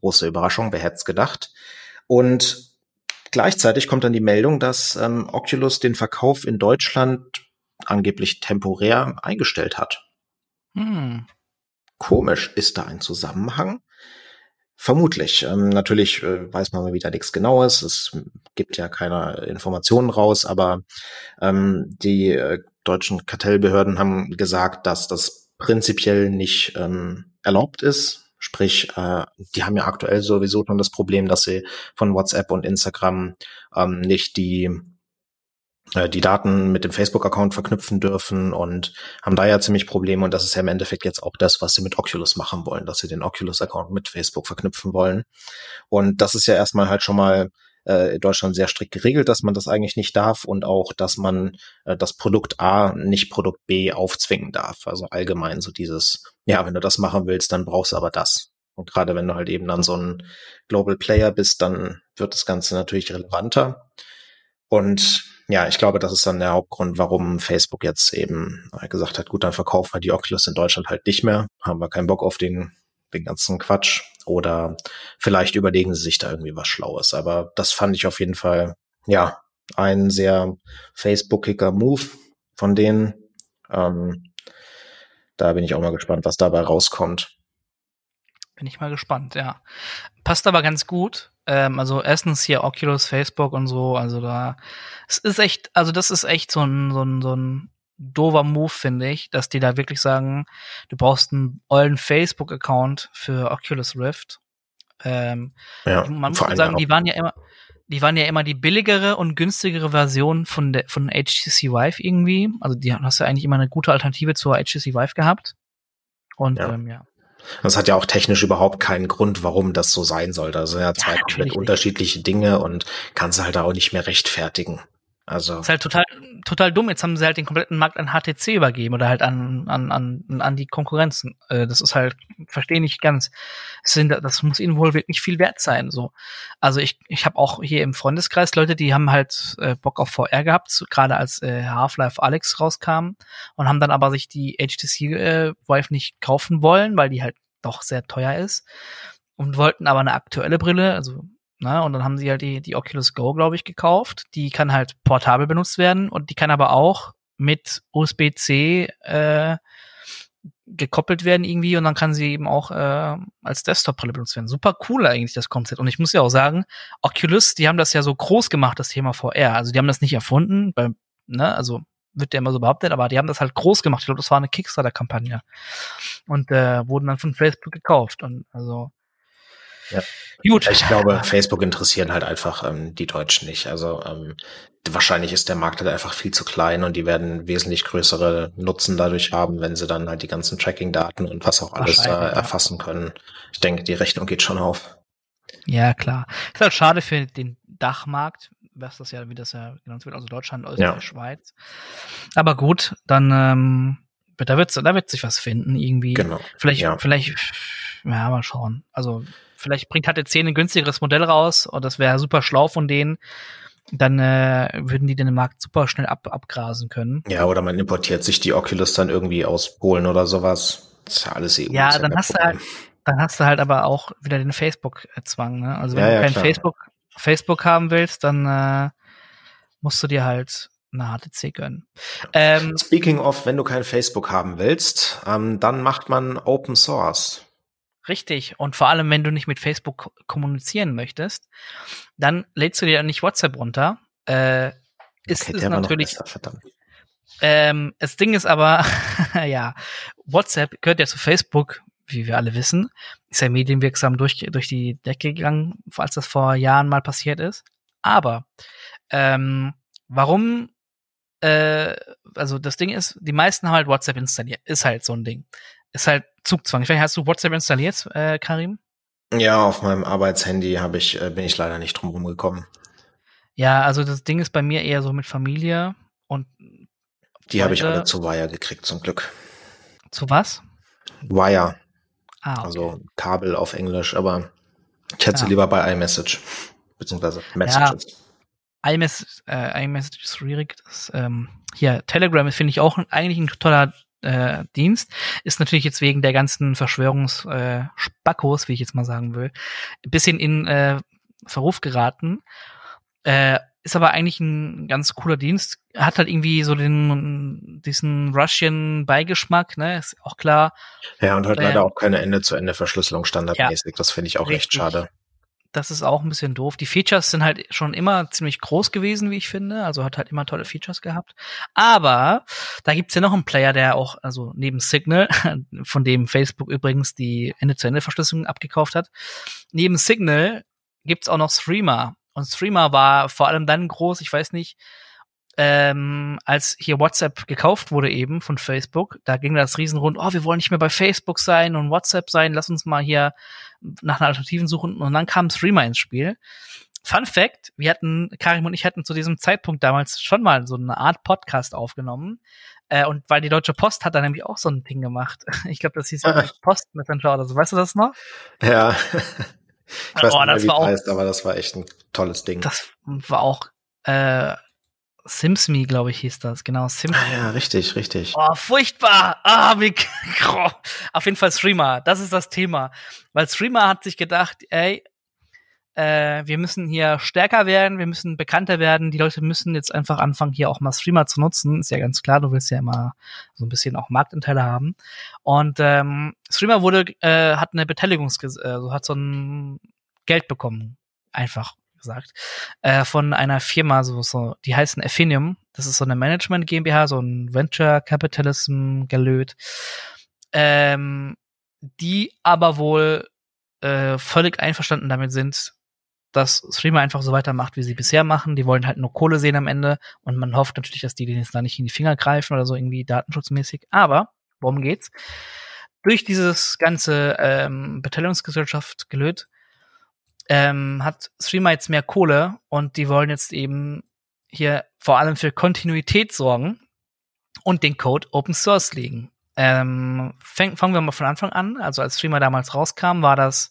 Große Überraschung, wer hätte es gedacht. Und gleichzeitig kommt dann die Meldung, dass ähm, Oculus den Verkauf in Deutschland angeblich temporär eingestellt hat. Hm. Komisch, ist da ein Zusammenhang? Vermutlich. Ähm, natürlich äh, weiß man mal wieder nichts Genaues. Es gibt ja keine Informationen raus, aber ähm, die äh, deutschen Kartellbehörden haben gesagt, dass das prinzipiell nicht ähm, erlaubt ist. Sprich, äh, die haben ja aktuell sowieso schon das Problem, dass sie von WhatsApp und Instagram ähm, nicht die äh, die Daten mit dem Facebook-Account verknüpfen dürfen und haben da ja ziemlich Probleme. Und das ist ja im Endeffekt jetzt auch das, was sie mit Oculus machen wollen, dass sie den Oculus-Account mit Facebook verknüpfen wollen. Und das ist ja erstmal halt schon mal äh, in Deutschland sehr strikt geregelt, dass man das eigentlich nicht darf und auch, dass man äh, das Produkt A nicht Produkt B aufzwingen darf. Also allgemein so dieses, ja, wenn du das machen willst, dann brauchst du aber das. Und gerade wenn du halt eben dann so ein Global Player bist, dann wird das Ganze natürlich relevanter. Und ja, ich glaube, das ist dann der Hauptgrund, warum Facebook jetzt eben gesagt hat, gut, dann verkaufen wir die Oculus in Deutschland halt nicht mehr, haben wir keinen Bock auf den, den ganzen Quatsch oder vielleicht überlegen sie sich da irgendwie was Schlaues. Aber das fand ich auf jeden Fall, ja, ein sehr Facebookiger Move von denen. Ähm, da bin ich auch mal gespannt, was dabei rauskommt. Bin ich mal gespannt, ja. Passt aber ganz gut. Ähm, also erstens hier Oculus, Facebook und so, also da, es ist echt, also das ist echt so ein, so ein, so ein dover Move, finde ich, dass die da wirklich sagen, du brauchst einen ollen Facebook-Account für Oculus Rift. Ähm, ja, man muss sagen, die waren ja immer, die waren ja immer die billigere und günstigere Version von der von HTC Vive irgendwie. Also die hast du eigentlich immer eine gute Alternative zur HTC Vive gehabt. Und ja. Ähm, ja. Das hat ja auch technisch überhaupt keinen Grund, warum das so sein soll. Das sind ja zwei ja, komplett unterschiedliche Dinge und kannst halt auch nicht mehr rechtfertigen. Also. Ist halt total, total dumm. Jetzt haben sie halt den kompletten Markt an HTC übergeben oder halt an, an, an, an die Konkurrenzen. Äh, das ist halt, verstehe nicht ganz. Das, sind, das muss ihnen wohl wirklich viel wert sein, so. Also ich, ich habe auch hier im Freundeskreis Leute, die haben halt äh, Bock auf VR gehabt, gerade als äh, Half-Life Alex rauskam und haben dann aber sich die HTC äh, Vive nicht kaufen wollen, weil die halt doch sehr teuer ist und wollten aber eine aktuelle Brille, also na, und dann haben sie halt die, die Oculus Go, glaube ich, gekauft. Die kann halt portabel benutzt werden und die kann aber auch mit USB-C äh, gekoppelt werden irgendwie und dann kann sie eben auch äh, als Desktop-Brille benutzt werden. Super cool eigentlich das Konzept. Und ich muss ja auch sagen, Oculus, die haben das ja so groß gemacht, das Thema VR. Also die haben das nicht erfunden, bei, ne, also wird ja immer so behauptet, aber die haben das halt groß gemacht. Ich glaube, das war eine Kickstarter-Kampagne. Und äh, wurden dann von Facebook gekauft. Und also ja. Gut. Ich glaube, Facebook interessieren halt einfach ähm, die Deutschen nicht. Also ähm, wahrscheinlich ist der Markt halt einfach viel zu klein und die werden wesentlich größere Nutzen dadurch haben, wenn sie dann halt die ganzen Tracking-Daten und was auch alles da erfassen können. Ich denke, die Rechnung geht schon auf. Ja, klar. Ist halt schade für den Dachmarkt, was das ja, wie das ja genannt wird, also Deutschland, Österreich, ja. Schweiz. Aber gut, dann ähm, da wird da wird sich was finden irgendwie. Genau. Vielleicht, ja. vielleicht, ja, mal schauen. Also vielleicht bringt HTC ein günstigeres Modell raus und das wäre super schlau von denen. Dann äh, würden die den Markt super schnell ab, abgrasen können. Ja, oder man importiert sich die Oculus dann irgendwie aus Polen oder sowas. Das ist ja alles EU. Ja, dann hast du halt, dann hast du halt aber auch wieder den Facebook-Zwang. Ne? Also wenn ja, du kein Facebook, Facebook haben willst, dann äh, musst du dir halt eine HTC gönnen. Ähm, Speaking of, wenn du kein Facebook haben willst, ähm, dann macht man Open Source. Richtig. Und vor allem, wenn du nicht mit Facebook kommunizieren möchtest, dann lädst du dir nicht WhatsApp runter. Äh, ist, okay, ist natürlich. Besser, ähm, das Ding ist aber, ja, WhatsApp gehört ja zu Facebook, wie wir alle wissen. Ist ja medienwirksam durch, durch die Decke gegangen, als das vor Jahren mal passiert ist. Aber ähm, warum äh, also das Ding ist, die meisten haben halt WhatsApp installiert. Ist halt so ein Ding ist halt Zugzwang. Ich weiß, hast du WhatsApp installiert, äh, Karim? Ja, auf meinem Arbeitshandy habe ich, äh, bin ich leider nicht drum gekommen. Ja, also das Ding ist bei mir eher so mit Familie und die habe ich alle zu Wire gekriegt, zum Glück. Zu was? Wire. Ah, okay. Also Kabel auf Englisch, aber ich hätte ah. lieber bei iMessage, beziehungsweise Messages. Ja, iMessage, äh, iMessage ist schwierig. Das, ähm, hier, Telegram finde ich auch eigentlich ein toller äh, Dienst, ist natürlich jetzt wegen der ganzen Verschwörungsspackos, äh, wie ich jetzt mal sagen will, ein bisschen in äh, Verruf geraten. Äh, ist aber eigentlich ein ganz cooler Dienst. Hat halt irgendwie so den diesen Russian-Beigeschmack, ne? Ist auch klar. Ja, und hat äh, leider auch keine Ende-zu-Ende-Verschlüsselung standardmäßig. Ja, das finde ich auch richtig. recht schade das ist auch ein bisschen doof. Die Features sind halt schon immer ziemlich groß gewesen, wie ich finde. Also hat halt immer tolle Features gehabt. Aber da gibt's ja noch einen Player, der auch, also neben Signal, von dem Facebook übrigens die Ende-zu-Ende-Verschlüsselung abgekauft hat, neben Signal gibt's auch noch Streamer. Und Streamer war vor allem dann groß, ich weiß nicht, ähm, als hier WhatsApp gekauft wurde eben von Facebook, da ging das Riesenrund, oh, wir wollen nicht mehr bei Facebook sein und WhatsApp sein, lass uns mal hier nach einer Alternativen suchen. Und dann kam Streamer ins Spiel. Fun Fact, wir hatten, Karim und ich hatten zu diesem Zeitpunkt damals schon mal so eine Art Podcast aufgenommen. Äh, und weil die Deutsche Post hat da nämlich auch so ein Ding gemacht. Ich glaube, das hieß Post Messenger oder so. Weißt du das noch? Ja. Ich weiß oh, nicht mehr, wie das heißt, aber das war echt ein tolles Ding. Das war auch äh, SimsMe, glaube ich, hieß das. Genau, SimsMe. Ah, ja, richtig, richtig. Oh, furchtbar. Ah, wie, Auf jeden Fall Streamer. Das ist das Thema. Weil Streamer hat sich gedacht, ey, äh, wir müssen hier stärker werden, wir müssen bekannter werden, die Leute müssen jetzt einfach anfangen, hier auch mal Streamer zu nutzen. Ist ja ganz klar, du willst ja immer so ein bisschen auch Marktanteile haben. Und ähm, Streamer wurde, äh, hat eine Beteiligungs, also hat so ein Geld bekommen, einfach gesagt, äh, von einer Firma, so, so, die heißen Affinium. Das ist so eine Management GmbH, so ein Venture Capitalism gelöt. Ähm, die aber wohl äh, völlig einverstanden damit sind, dass Streamer einfach so weitermacht, wie sie bisher machen. Die wollen halt nur Kohle sehen am Ende und man hofft natürlich, dass die denen jetzt da nicht in die Finger greifen oder so irgendwie datenschutzmäßig. Aber, worum geht's? Durch dieses ganze ähm, Beteiligungsgesellschaft gelöt, ähm, hat Streamer jetzt mehr Kohle und die wollen jetzt eben hier vor allem für Kontinuität sorgen und den Code Open Source legen. Ähm, fang, fangen wir mal von Anfang an. Also als Streamer damals rauskam, war das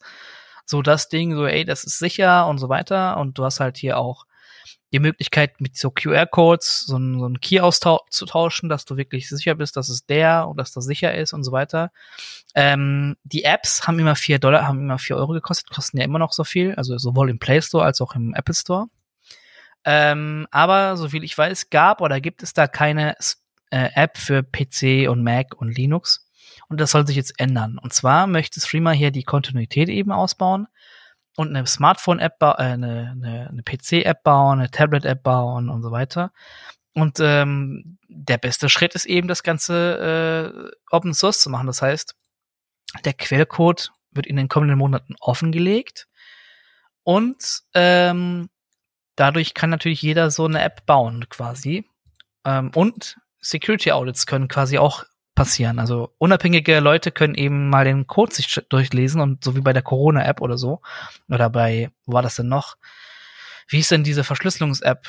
so das Ding, so, ey, das ist sicher und so weiter. Und du hast halt hier auch die Möglichkeit, mit so QR-Codes so, so einen Key auszutauschen, dass du wirklich sicher bist, dass es der und dass das sicher ist und so weiter. Ähm, die Apps haben immer vier Dollar, haben immer vier Euro gekostet, kosten ja immer noch so viel, also sowohl im Play Store als auch im Apple Store. Ähm, aber soviel ich weiß, gab oder gibt es da keine äh, App für PC und Mac und Linux. Und das soll sich jetzt ändern. Und zwar möchte Streamer hier die Kontinuität eben ausbauen und eine Smartphone-App, äh, eine, eine, eine PC-App bauen, eine Tablet-App bauen und so weiter. Und ähm, der beste Schritt ist eben, das Ganze äh, Open Source zu machen. Das heißt, der Quellcode wird in den kommenden Monaten offengelegt und ähm, dadurch kann natürlich jeder so eine App bauen quasi. Ähm, und Security Audits können quasi auch passieren. Also unabhängige Leute können eben mal den Code sich durchlesen und so wie bei der Corona-App oder so. Oder bei, wo war das denn noch? Wie ist denn diese Verschlüsselungs-App?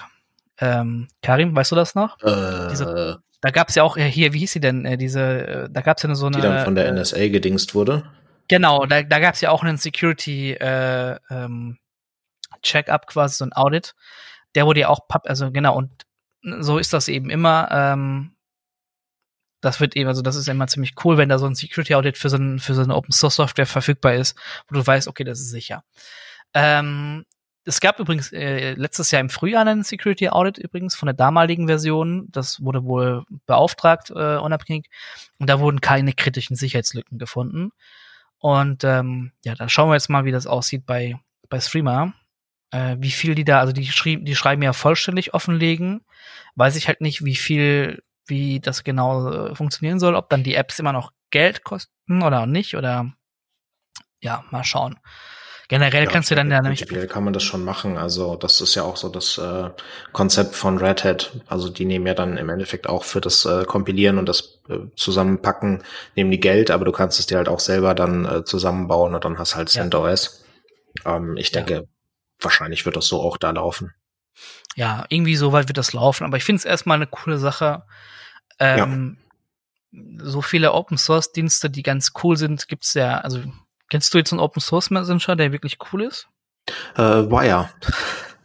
Ähm, Karim, weißt du das noch? Äh, diese, da gab's ja auch äh, hier, wie hieß sie denn? Äh, diese, äh, da gab's ja so eine. Die dann von der NSA gedingst wurde. Genau, da, da gab's ja auch einen Security äh, ähm, Check-up quasi, so ein Audit. Der wurde ja auch, also genau, und so ist das eben immer. Ähm, das wird eben, also das ist immer ziemlich cool, wenn da so ein Security Audit für so, ein, für so eine Open Source Software verfügbar ist, wo du weißt, okay, das ist sicher. Ähm, es gab übrigens äh, letztes Jahr im Frühjahr einen Security Audit übrigens von der damaligen Version. Das wurde wohl beauftragt, äh, unabhängig. Und da wurden keine kritischen Sicherheitslücken gefunden. Und ähm, ja, dann schauen wir jetzt mal, wie das aussieht bei, bei Streamer äh, wie viel die da, also die, schrieb, die schreiben ja vollständig offenlegen. Weiß ich halt nicht, wie viel, wie das genau äh, funktionieren soll, ob dann die Apps immer noch Geld kosten oder nicht, oder ja, mal schauen. Generell ja, kannst du dann ja nämlich. Prinzipiell kann man das schon machen. Also das ist ja auch so das äh, Konzept von Red Hat. Also die nehmen ja dann im Endeffekt auch für das äh, Kompilieren und das äh, Zusammenpacken, nehmen die Geld, aber du kannst es dir halt auch selber dann äh, zusammenbauen und dann hast halt CentOS. Ja. Ähm, ich denke, ja wahrscheinlich wird das so auch da laufen. Ja, irgendwie so weit wird das laufen, aber ich finde es erstmal eine coole Sache. Ähm, ja. So viele Open Source Dienste, die ganz cool sind, gibt's ja, also kennst du jetzt einen Open Source Messenger, der wirklich cool ist? Äh, Wire.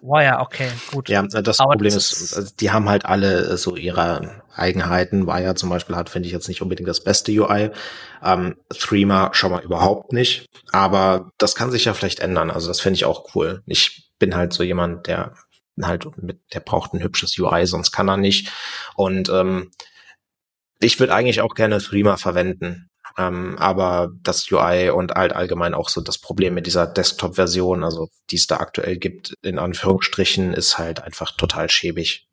Wire, okay, gut. Ja, das Aber Problem das ist, also die haben halt alle so ihre Eigenheiten. Wire zum Beispiel hat, finde ich jetzt nicht unbedingt das beste UI. Ähm, Threema schon mal überhaupt nicht. Aber das kann sich ja vielleicht ändern. Also das finde ich auch cool. Ich bin halt so jemand, der halt mit, der braucht ein hübsches UI, sonst kann er nicht. Und ähm, ich würde eigentlich auch gerne Threema verwenden. Ähm, aber das UI und halt allgemein auch so das Problem mit dieser Desktop-Version, also die es da aktuell gibt, in Anführungsstrichen, ist halt einfach total schäbig.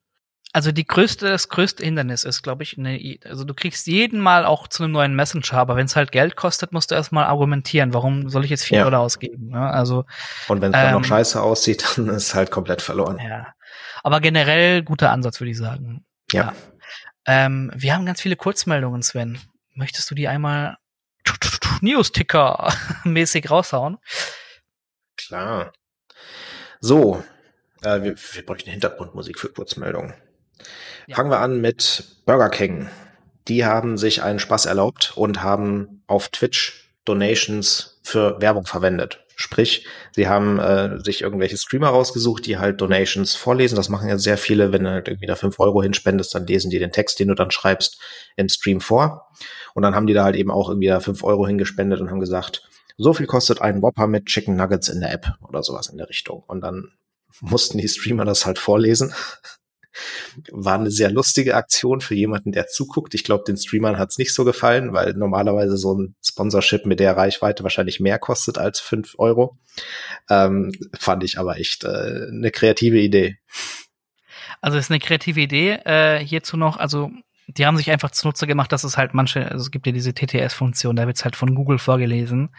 Also die größte, das größte Hindernis ist, glaube ich, eine, also du kriegst jeden Mal auch zu einem neuen Messenger, aber wenn es halt Geld kostet, musst du erstmal argumentieren, warum soll ich jetzt vier ja. Dollar ausgeben? Ja, also und wenn es ähm, dann noch ähm, scheiße aussieht, dann ist es halt komplett verloren. Ja, aber generell guter Ansatz, würde ich sagen. Ja. ja. Ähm, wir haben ganz viele Kurzmeldungen, Sven. Möchtest du die einmal News-Ticker mäßig raushauen? Klar. So, äh, wir, wir bräuchten Hintergrundmusik für Kurzmeldungen. Ja. Fangen wir an mit Burger King. Die haben sich einen Spaß erlaubt und haben auf Twitch Donations für Werbung verwendet. Sprich, sie haben äh, sich irgendwelche Streamer rausgesucht, die halt Donations vorlesen. Das machen ja sehr viele. Wenn du halt irgendwie da fünf Euro hinspendest, dann lesen die den Text, den du dann schreibst, im Stream vor. Und dann haben die da halt eben auch irgendwie da fünf Euro hingespendet und haben gesagt, so viel kostet ein Whopper mit Chicken Nuggets in der App oder sowas in der Richtung. Und dann mussten die Streamer das halt vorlesen. War eine sehr lustige Aktion für jemanden, der zuguckt. Ich glaube, den Streamern hat's nicht so gefallen, weil normalerweise so ein Sponsorship mit der Reichweite wahrscheinlich mehr kostet als fünf Euro. Ähm, fand ich aber echt äh, eine kreative Idee. Also ist eine kreative Idee. Äh, hierzu noch, also die haben sich einfach zunutze gemacht, dass es halt manche, also es gibt ja diese TTS-Funktion, da wird's halt von Google vorgelesen.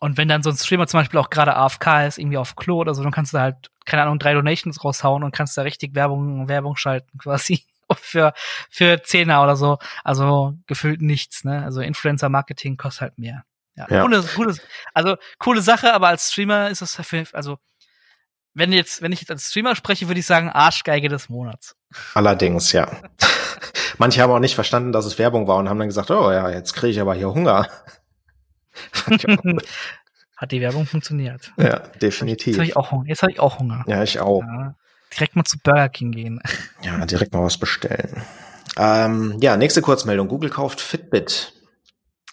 Und wenn dann so ein Streamer zum Beispiel auch gerade AFK ist, irgendwie auf Klo oder so, dann kannst du halt, keine Ahnung, drei Donations raushauen und kannst da richtig Werbung, Werbung schalten quasi für, für Zehner oder so. Also gefühlt nichts, ne? Also Influencer-Marketing kostet halt mehr. Ja, ja. Coole, coole, also coole Sache, aber als Streamer ist das für, also wenn jetzt, wenn ich jetzt als Streamer spreche, würde ich sagen Arschgeige des Monats. Allerdings, ja. Manche haben auch nicht verstanden, dass es Werbung war und haben dann gesagt, oh ja, jetzt kriege ich aber hier Hunger. Hat die Werbung funktioniert? Ja, definitiv. Jetzt habe ich auch Hunger. Jetzt habe ich auch Hunger. Ja, ich auch. Ja, direkt mal zu Burger King gehen. Ja, direkt mal was bestellen. Ähm, ja, nächste Kurzmeldung. Google kauft Fitbit.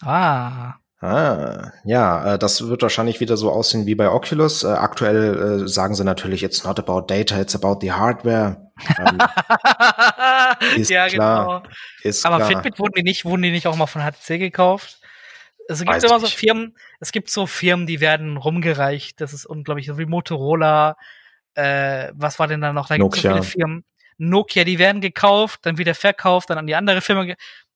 Ah. Ah, ja, äh, das wird wahrscheinlich wieder so aussehen wie bei Oculus. Äh, aktuell äh, sagen sie natürlich, it's not about data, it's about the hardware. Ähm, ist ja, klar, genau. Ist Aber klar. Fitbit wurden die nicht, wurden die nicht auch mal von HTC gekauft? Es gibt Weiß immer so Firmen, es gibt so Firmen, die werden rumgereicht. Das ist unglaublich, so wie Motorola. Äh, was war denn da noch? Da gibt es so viele Firmen. Nokia, die werden gekauft, dann wieder verkauft, dann an die andere Firma.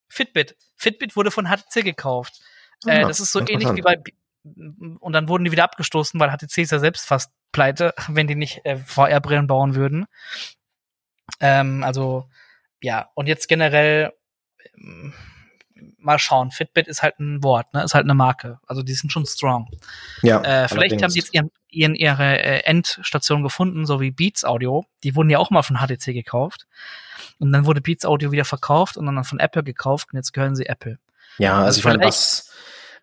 Fitbit. Fitbit wurde von HTC gekauft. Äh, das ist so ähnlich wie bei und dann wurden die wieder abgestoßen, weil HTC ist ja selbst fast pleite, wenn die nicht äh, VR-Brillen bauen würden. Ähm, also ja, und jetzt generell ähm, mal schauen. Fitbit ist halt ein Wort, ne? Ist halt eine Marke. Also die sind schon strong. Ja. Äh, vielleicht allerdings. haben sie jetzt ihren, ihren ihre äh, Endstation gefunden, so wie Beats Audio. Die wurden ja auch mal von HTC gekauft. Und dann wurde Beats Audio wieder verkauft und dann von Apple gekauft und jetzt gehören sie Apple. Ja, also, also ich meine, was,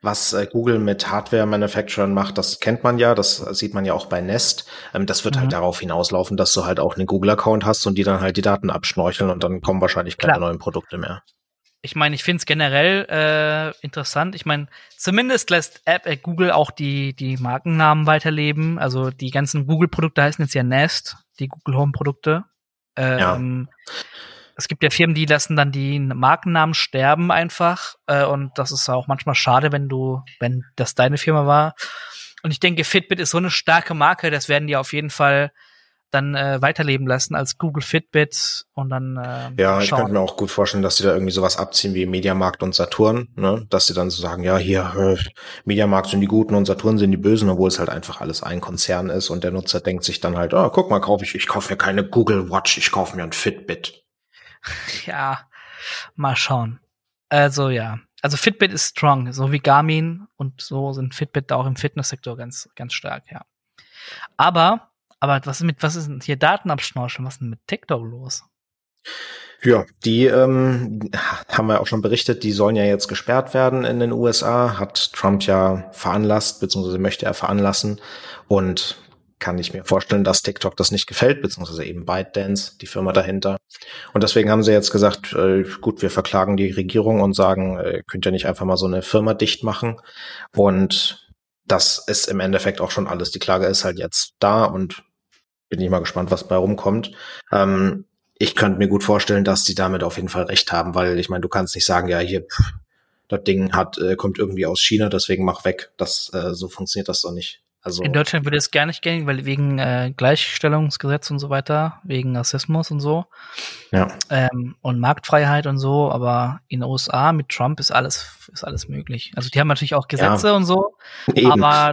was äh, Google mit Hardware-Manufacturern macht, das kennt man ja, das sieht man ja auch bei Nest. Ähm, das wird halt mhm. halt darauf hinauslaufen, dass du halt auch einen Google-Account hast und die dann halt die Daten abschnorcheln und dann kommen wahrscheinlich keine Klar. neuen Produkte mehr. Ich meine, ich finde es generell äh, interessant. Ich meine, zumindest lässt App, äh, Google auch die, die Markennamen weiterleben. Also die ganzen Google-Produkte heißen jetzt ja Nest, die Google Home-Produkte. Ähm, ja es gibt ja Firmen, die lassen dann die Markennamen sterben einfach. Äh, und das ist auch manchmal schade, wenn du, wenn das deine Firma war. Und ich denke, Fitbit ist so eine starke Marke, das werden die auf jeden Fall dann äh, weiterleben lassen als Google Fitbit und dann äh, Ja, ich könnte mir auch gut vorstellen, dass sie da irgendwie sowas abziehen wie Mediamarkt und Saturn, ne? Dass sie dann so sagen, ja, hier äh, Mediamarkt sind die Guten und Saturn sind die Bösen, obwohl es halt einfach alles ein Konzern ist und der Nutzer denkt sich dann halt, oh, guck mal, kaufe ich, ich kaufe mir keine Google Watch, ich kaufe mir ein Fitbit. ja, mal schauen. Also ja, also Fitbit ist strong, so wie Garmin und so sind Fitbit auch im Fitnesssektor ganz, ganz stark, ja. Aber, aber was ist mit, was ist denn hier Datenabschnorcheln? Was ist denn mit TikTok los? Ja, die ähm, haben wir auch schon berichtet, die sollen ja jetzt gesperrt werden in den USA, hat Trump ja veranlasst, beziehungsweise möchte er veranlassen. Und kann ich mir vorstellen, dass TikTok das nicht gefällt, beziehungsweise eben ByteDance, die Firma dahinter. Und deswegen haben sie jetzt gesagt, äh, gut, wir verklagen die Regierung und sagen, äh, könnt ihr nicht einfach mal so eine Firma dicht machen. Und das ist im Endeffekt auch schon alles. Die Klage ist halt jetzt da und bin ich mal gespannt, was bei rumkommt. Ähm, ich könnte mir gut vorstellen, dass die damit auf jeden Fall recht haben, weil ich meine, du kannst nicht sagen, ja, hier, pff, das Ding hat, äh, kommt irgendwie aus China, deswegen mach weg. Das, äh, so funktioniert das doch nicht. Also in Deutschland würde es gar nicht gehen, weil wegen äh, Gleichstellungsgesetz und so weiter, wegen Rassismus und so. Ja. Ähm, und Marktfreiheit und so, aber in den USA mit Trump ist alles, ist alles möglich. Also die haben natürlich auch Gesetze ja. und so, Eben. aber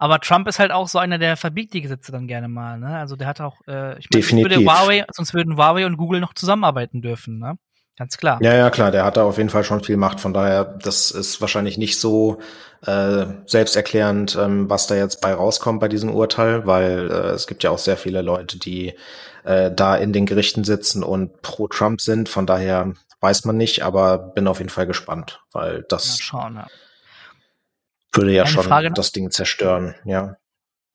aber Trump ist halt auch so einer, der verbietet die Gesetze dann gerne mal. Ne? Also der hat auch, äh, ich meine, sonst, würde Huawei, sonst würden Huawei und Google noch zusammenarbeiten dürfen. Ne? Ganz klar. Ja, ja, klar, der hat da auf jeden Fall schon viel Macht. Von daher, das ist wahrscheinlich nicht so äh, selbsterklärend, ähm, was da jetzt bei rauskommt bei diesem Urteil, weil äh, es gibt ja auch sehr viele Leute, die äh, da in den Gerichten sitzen und pro Trump sind. Von daher weiß man nicht, aber bin auf jeden Fall gespannt, weil das ja, schauen, ja. Würde ja Eine schon Frage das Ding zerstören, ja.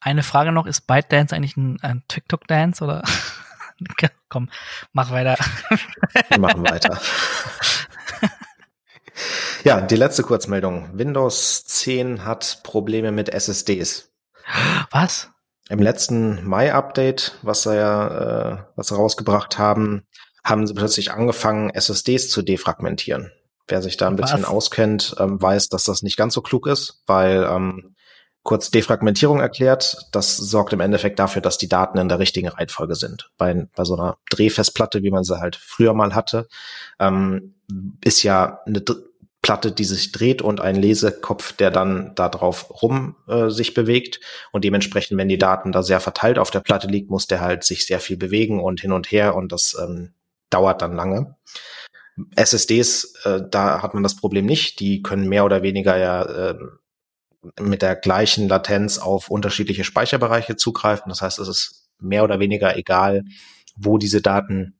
Eine Frage noch, ist ByteDance eigentlich ein, ein TikTok-Dance oder? Komm, mach weiter. Wir machen weiter. Ja, die letzte Kurzmeldung. Windows 10 hat Probleme mit SSDs. Was? Im letzten Mai-Update, was sie ja, äh, was sie rausgebracht haben, haben sie plötzlich angefangen, SSDs zu defragmentieren. Wer sich da ein was? bisschen auskennt, ähm, weiß, dass das nicht ganz so klug ist, weil ähm, kurz Defragmentierung erklärt, das sorgt im Endeffekt dafür, dass die Daten in der richtigen Reihenfolge sind. Bei, bei so einer Drehfestplatte, wie man sie halt früher mal hatte, ähm, ist ja eine Platte, die sich dreht und ein Lesekopf, der dann da drauf rum äh, sich bewegt. Und dementsprechend, wenn die Daten da sehr verteilt auf der Platte liegt, muss der halt sich sehr viel bewegen und hin und her und das ähm, dauert dann lange. SSDs, äh, da hat man das Problem nicht. Die können mehr oder weniger ja äh, mit der gleichen Latenz auf unterschiedliche Speicherbereiche zugreifen. Das heißt, es ist mehr oder weniger egal, wo diese Daten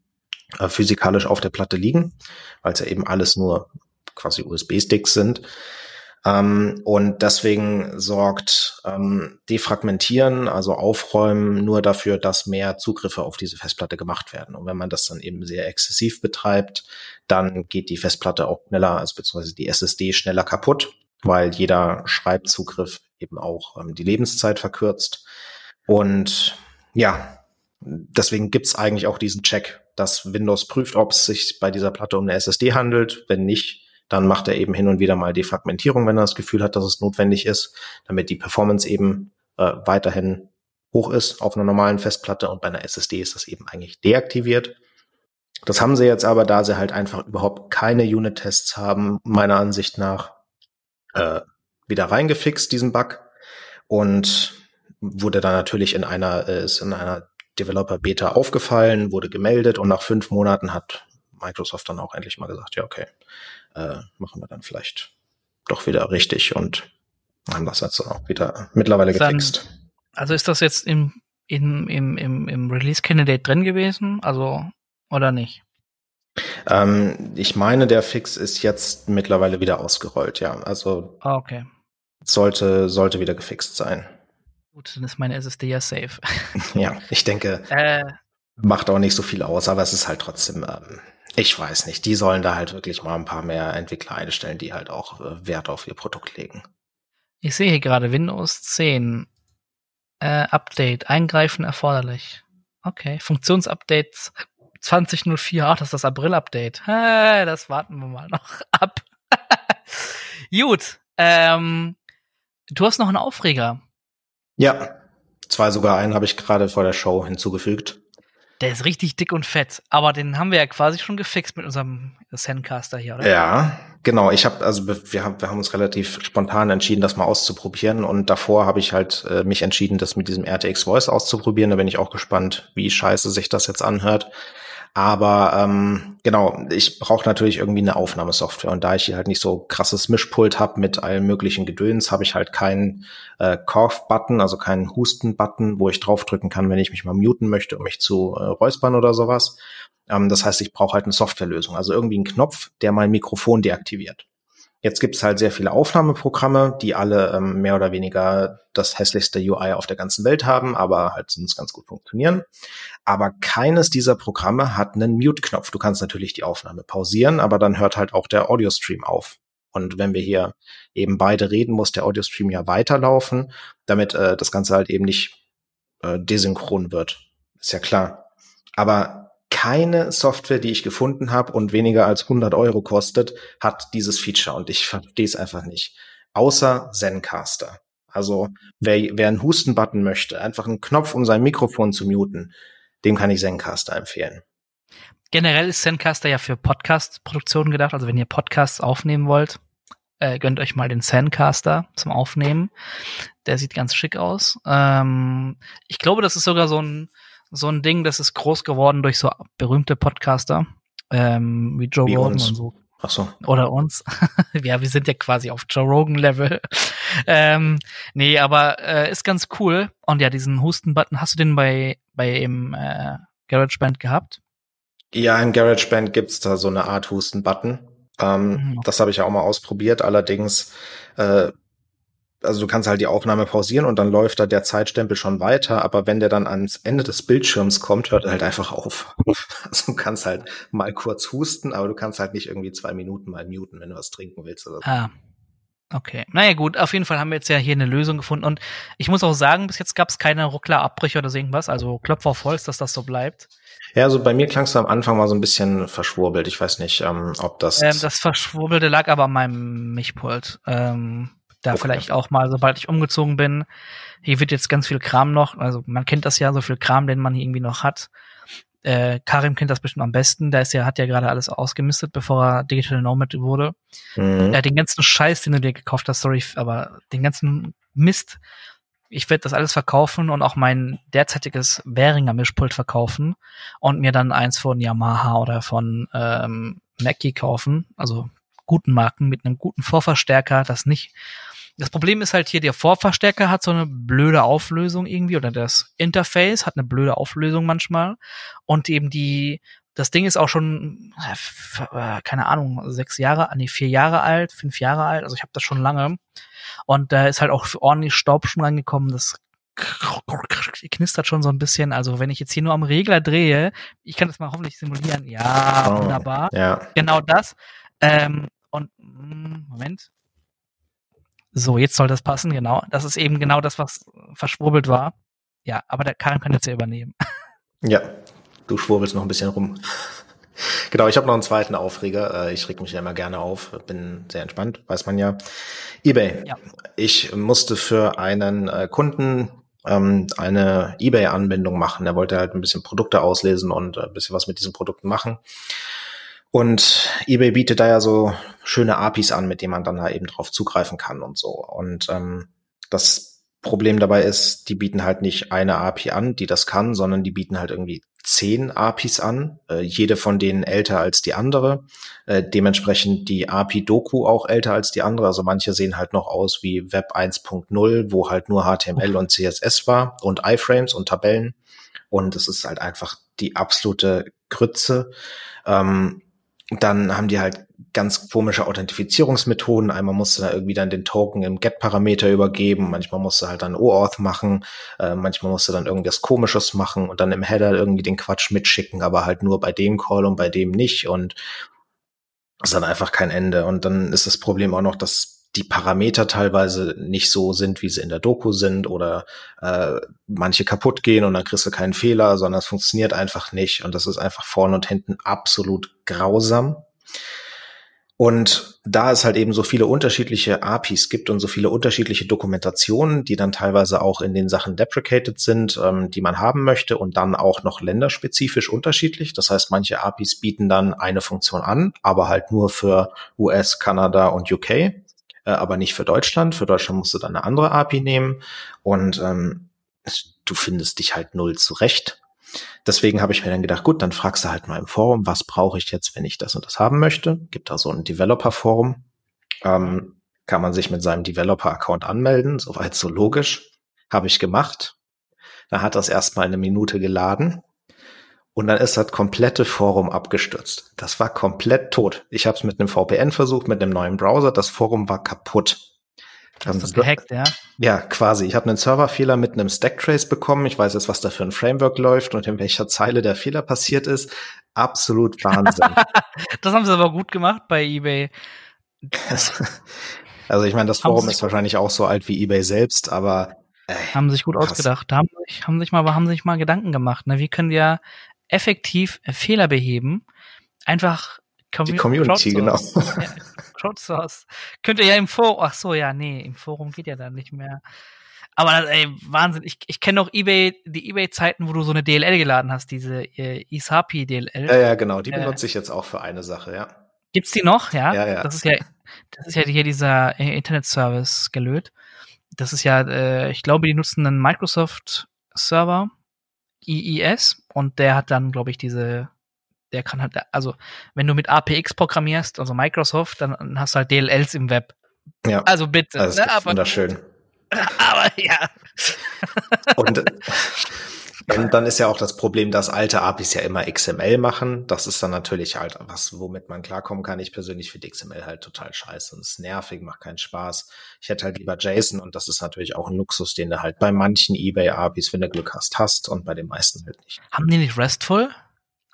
äh, physikalisch auf der Platte liegen, weil es ja eben alles nur quasi USB-Sticks sind. Ähm, und deswegen sorgt ähm, Defragmentieren, also Aufräumen, nur dafür, dass mehr Zugriffe auf diese Festplatte gemacht werden. Und wenn man das dann eben sehr exzessiv betreibt, dann geht die Festplatte auch schneller, also beziehungsweise die SSD schneller kaputt, weil jeder Schreibzugriff eben auch ähm, die Lebenszeit verkürzt. Und ja, deswegen gibt's eigentlich auch diesen Check, dass Windows prüft, ob es sich bei dieser Platte um eine SSD handelt. Wenn nicht, dann macht er eben hin und wieder mal Defragmentierung, wenn er das Gefühl hat, dass es notwendig ist, damit die Performance eben äh, weiterhin hoch ist auf einer normalen Festplatte und bei einer SSD ist das eben eigentlich deaktiviert. Das haben sie jetzt aber, da sie halt einfach überhaupt keine Unit-Tests haben, meiner Ansicht nach, äh, wieder reingefixt, diesen Bug. Und wurde dann natürlich in einer, äh, ist in einer Developer Beta aufgefallen, wurde gemeldet und nach fünf Monaten hat Microsoft dann auch endlich mal gesagt, ja, okay, äh, machen wir dann vielleicht doch wieder richtig und haben das jetzt auch wieder mittlerweile gefixt. Dann, also ist das jetzt im, im, im, im, im Release Candidate drin gewesen? Also, oder nicht? Ähm, ich meine, der Fix ist jetzt mittlerweile wieder ausgerollt, ja. Also ah, okay. sollte, sollte wieder gefixt sein. Gut, dann ist meine SSD ja safe. ja, ich denke, äh, macht auch nicht so viel aus, aber es ist halt trotzdem ähm, ich weiß nicht. Die sollen da halt wirklich mal ein paar mehr Entwickler einstellen, die halt auch äh, Wert auf ihr Produkt legen. Ich sehe hier gerade Windows 10 äh, Update, eingreifen erforderlich. Okay, Funktionsupdates 2004, ach, das ist das April-Update. Das warten wir mal noch ab. Gut, ähm, du hast noch einen Aufreger. Ja, zwei sogar einen habe ich gerade vor der Show hinzugefügt. Der ist richtig dick und fett, aber den haben wir ja quasi schon gefixt mit unserem Sandcaster hier, oder? Ja, genau. Ich habe also wir haben wir haben uns relativ spontan entschieden, das mal auszuprobieren und davor habe ich halt äh, mich entschieden, das mit diesem RTX Voice auszuprobieren. Da bin ich auch gespannt, wie scheiße sich das jetzt anhört. Aber ähm, genau, ich brauche natürlich irgendwie eine Aufnahmesoftware. Und da ich hier halt nicht so krasses Mischpult habe mit allem möglichen Gedöns, habe ich halt keinen äh, Cough-Button, also keinen Husten-Button, wo ich draufdrücken kann, wenn ich mich mal muten möchte, um mich zu äh, räuspern oder sowas. Ähm, das heißt, ich brauche halt eine Softwarelösung, also irgendwie einen Knopf, der mein Mikrofon deaktiviert. Jetzt gibt es halt sehr viele Aufnahmeprogramme, die alle ähm, mehr oder weniger das hässlichste UI auf der ganzen Welt haben, aber halt sonst ganz gut funktionieren. Aber keines dieser Programme hat einen Mute-Knopf. Du kannst natürlich die Aufnahme pausieren, aber dann hört halt auch der Audio-Stream auf. Und wenn wir hier eben beide reden, muss der Audio-Stream ja weiterlaufen, damit äh, das Ganze halt eben nicht äh, desynchron wird. Ist ja klar. Aber keine Software, die ich gefunden habe und weniger als 100 Euro kostet, hat dieses Feature und ich verstehe es einfach nicht. Außer Zencaster. Also wer, wer einen Husten-Button möchte, einfach einen Knopf, um sein Mikrofon zu muten, dem kann ich Zencaster empfehlen. Generell ist Zencaster ja für Podcast-Produktionen gedacht. Also wenn ihr Podcasts aufnehmen wollt, äh, gönnt euch mal den Zencaster zum Aufnehmen. Der sieht ganz schick aus. Ähm, ich glaube, das ist sogar so ein so ein Ding, das ist groß geworden durch so berühmte Podcaster, ähm, wie Joe wie Rogan uns. und so. Ach so. Oder uns. ja, wir sind ja quasi auf Joe Rogan-Level. ähm, nee, aber äh, ist ganz cool. Und ja, diesen Husten-Button, hast du den bei, bei im äh, GarageBand gehabt? Ja, im GarageBand gibt's da so eine Art Husten-Button. Ähm, mhm. Das habe ich ja auch mal ausprobiert. Allerdings äh, also du kannst halt die Aufnahme pausieren und dann läuft da der Zeitstempel schon weiter, aber wenn der dann ans Ende des Bildschirms kommt, hört er halt einfach auf. Also du kannst halt mal kurz husten, aber du kannst halt nicht irgendwie zwei Minuten mal muten, wenn du was trinken willst oder so. Ah. Okay. Naja gut, auf jeden Fall haben wir jetzt ja hier eine Lösung gefunden und ich muss auch sagen, bis jetzt gab es keine Ruckler-Abbrüche oder so irgendwas, also Klopfer Holz, dass das so bleibt. Ja, also bei mir klang es am Anfang mal so ein bisschen verschwurbelt. Ich weiß nicht, ähm, ob das. Ähm, das Verschwurbelte lag aber an meinem Mischpult. Ähm, da okay. vielleicht auch mal, sobald ich umgezogen bin. Hier wird jetzt ganz viel Kram noch, also man kennt das ja, so viel Kram, den man hier irgendwie noch hat. Äh, Karim kennt das bestimmt am besten. Da ist ja, hat ja gerade alles ausgemistet, bevor er Digital Nomad wurde. Mhm. Äh, den ganzen Scheiß, den du dir gekauft hast, sorry, aber den ganzen Mist. Ich werde das alles verkaufen und auch mein derzeitiges Behringer Mischpult verkaufen und mir dann eins von Yamaha oder von ähm, Mackie kaufen, also guten Marken mit einem guten Vorverstärker, das nicht das Problem ist halt hier, der Vorverstärker hat so eine blöde Auflösung irgendwie oder das Interface hat eine blöde Auflösung manchmal und eben die, das Ding ist auch schon, äh, keine Ahnung, sechs Jahre, nee, vier Jahre alt, fünf Jahre alt, also ich habe das schon lange und da ist halt auch ordentlich Staub schon reingekommen, das knistert schon so ein bisschen. Also wenn ich jetzt hier nur am Regler drehe, ich kann das mal hoffentlich simulieren. Ja, oh, wunderbar. Ja. Genau das. Ähm, und hm, Moment, so, jetzt soll das passen, genau. Das ist eben genau das, was verschwurbelt war. Ja, aber der Karin kann jetzt ja übernehmen. Ja, du schwurbelst noch ein bisschen rum. Genau, ich habe noch einen zweiten Aufreger. Äh, ich reg mich ja immer gerne auf, bin sehr entspannt, weiß man ja. eBay. Ja. Ich musste für einen äh, Kunden ähm, eine eBay-Anbindung machen. Er wollte halt ein bisschen Produkte auslesen und ein bisschen was mit diesen Produkten machen. Und eBay bietet da ja so schöne APIs an, mit denen man dann da eben drauf zugreifen kann und so. Und ähm, das Problem dabei ist, die bieten halt nicht eine API an, die das kann, sondern die bieten halt irgendwie zehn APIs an, äh, jede von denen älter als die andere. Äh, dementsprechend die API Doku auch älter als die andere. Also manche sehen halt noch aus wie Web 1.0, wo halt nur HTML und CSS war und iFrames und Tabellen. Und es ist halt einfach die absolute Grütze. Ähm, dann haben die halt ganz komische Authentifizierungsmethoden. Einmal musst du da irgendwie dann den Token im Get-Parameter übergeben, manchmal musst du halt dann OAuth machen, äh, manchmal musst du dann irgendwas Komisches machen und dann im Header irgendwie den Quatsch mitschicken, aber halt nur bei dem Call und bei dem nicht und ist dann einfach kein Ende. Und dann ist das Problem auch noch, dass die Parameter teilweise nicht so sind, wie sie in der Doku sind oder äh, manche kaputt gehen und dann kriegst du keinen Fehler, sondern es funktioniert einfach nicht und das ist einfach vorne und hinten absolut grausam. Und da es halt eben so viele unterschiedliche APIs gibt und so viele unterschiedliche Dokumentationen, die dann teilweise auch in den Sachen deprecated sind, ähm, die man haben möchte und dann auch noch länderspezifisch unterschiedlich. Das heißt, manche APIs bieten dann eine Funktion an, aber halt nur für US, Kanada und UK äh, aber nicht für Deutschland. Für Deutschland musst du dann eine andere API nehmen und ähm, du findest dich halt null zurecht. Deswegen habe ich mir dann gedacht, gut, dann fragst du halt mal im Forum, was brauche ich jetzt, wenn ich das und das haben möchte. Gibt da so ein Developer-Forum. Ähm, kann man sich mit seinem Developer-Account anmelden, soweit so logisch. Habe ich gemacht. Da hat das erstmal eine Minute geladen. Und dann ist das komplette Forum abgestürzt. Das war komplett tot. Ich habe es mit einem VPN versucht, mit einem neuen Browser. Das Forum war kaputt. Hast du gehackt, ja? Ja, quasi. Ich habe einen Serverfehler mit einem Stacktrace bekommen. Ich weiß jetzt, was da für ein Framework läuft und in welcher Zeile der Fehler passiert ist. Absolut Wahnsinn. das haben sie aber gut gemacht bei eBay. also ich meine, das Forum ist wahrscheinlich auch so alt wie eBay selbst, aber äh, haben sich gut krass. ausgedacht. Da haben sich, haben sich mal, haben sich mal Gedanken gemacht. Ne? Wie können wir effektiv äh, Fehler beheben, einfach Commu die Community, genau. Crowdsource. Könnt ihr ja im Forum, ach so, ja, nee, im Forum geht ja dann nicht mehr. Aber ey, Wahnsinn. Ich, ich kenne noch eBay, die eBay-Zeiten, wo du so eine DLL geladen hast, diese äh, Isapi DLL. Ja, ja, genau. Die äh, benutze ich jetzt auch für eine Sache, ja. Gibt's die noch? Ja. Ja, ja. Das ist ja, das ist ja hier dieser äh, Internet-Service gelöt. Das ist ja, äh, ich glaube, die nutzen einen Microsoft-Server IIS und der hat dann, glaube ich, diese, der kann halt, also wenn du mit APX programmierst, also Microsoft, dann hast du halt DLLs im Web. Ja. Also bitte. Also ne, aber, wunderschön. Aber ja. und und dann ist ja auch das Problem, dass alte APIs ja immer XML machen. Das ist dann natürlich halt was, womit man klarkommen kann. Ich persönlich finde XML halt total scheiße und ist nervig, macht keinen Spaß. Ich hätte halt lieber JSON und das ist natürlich auch ein Luxus, den du halt bei manchen eBay APIs, wenn du Glück hast, hast und bei den meisten halt nicht. Haben die nicht RESTful?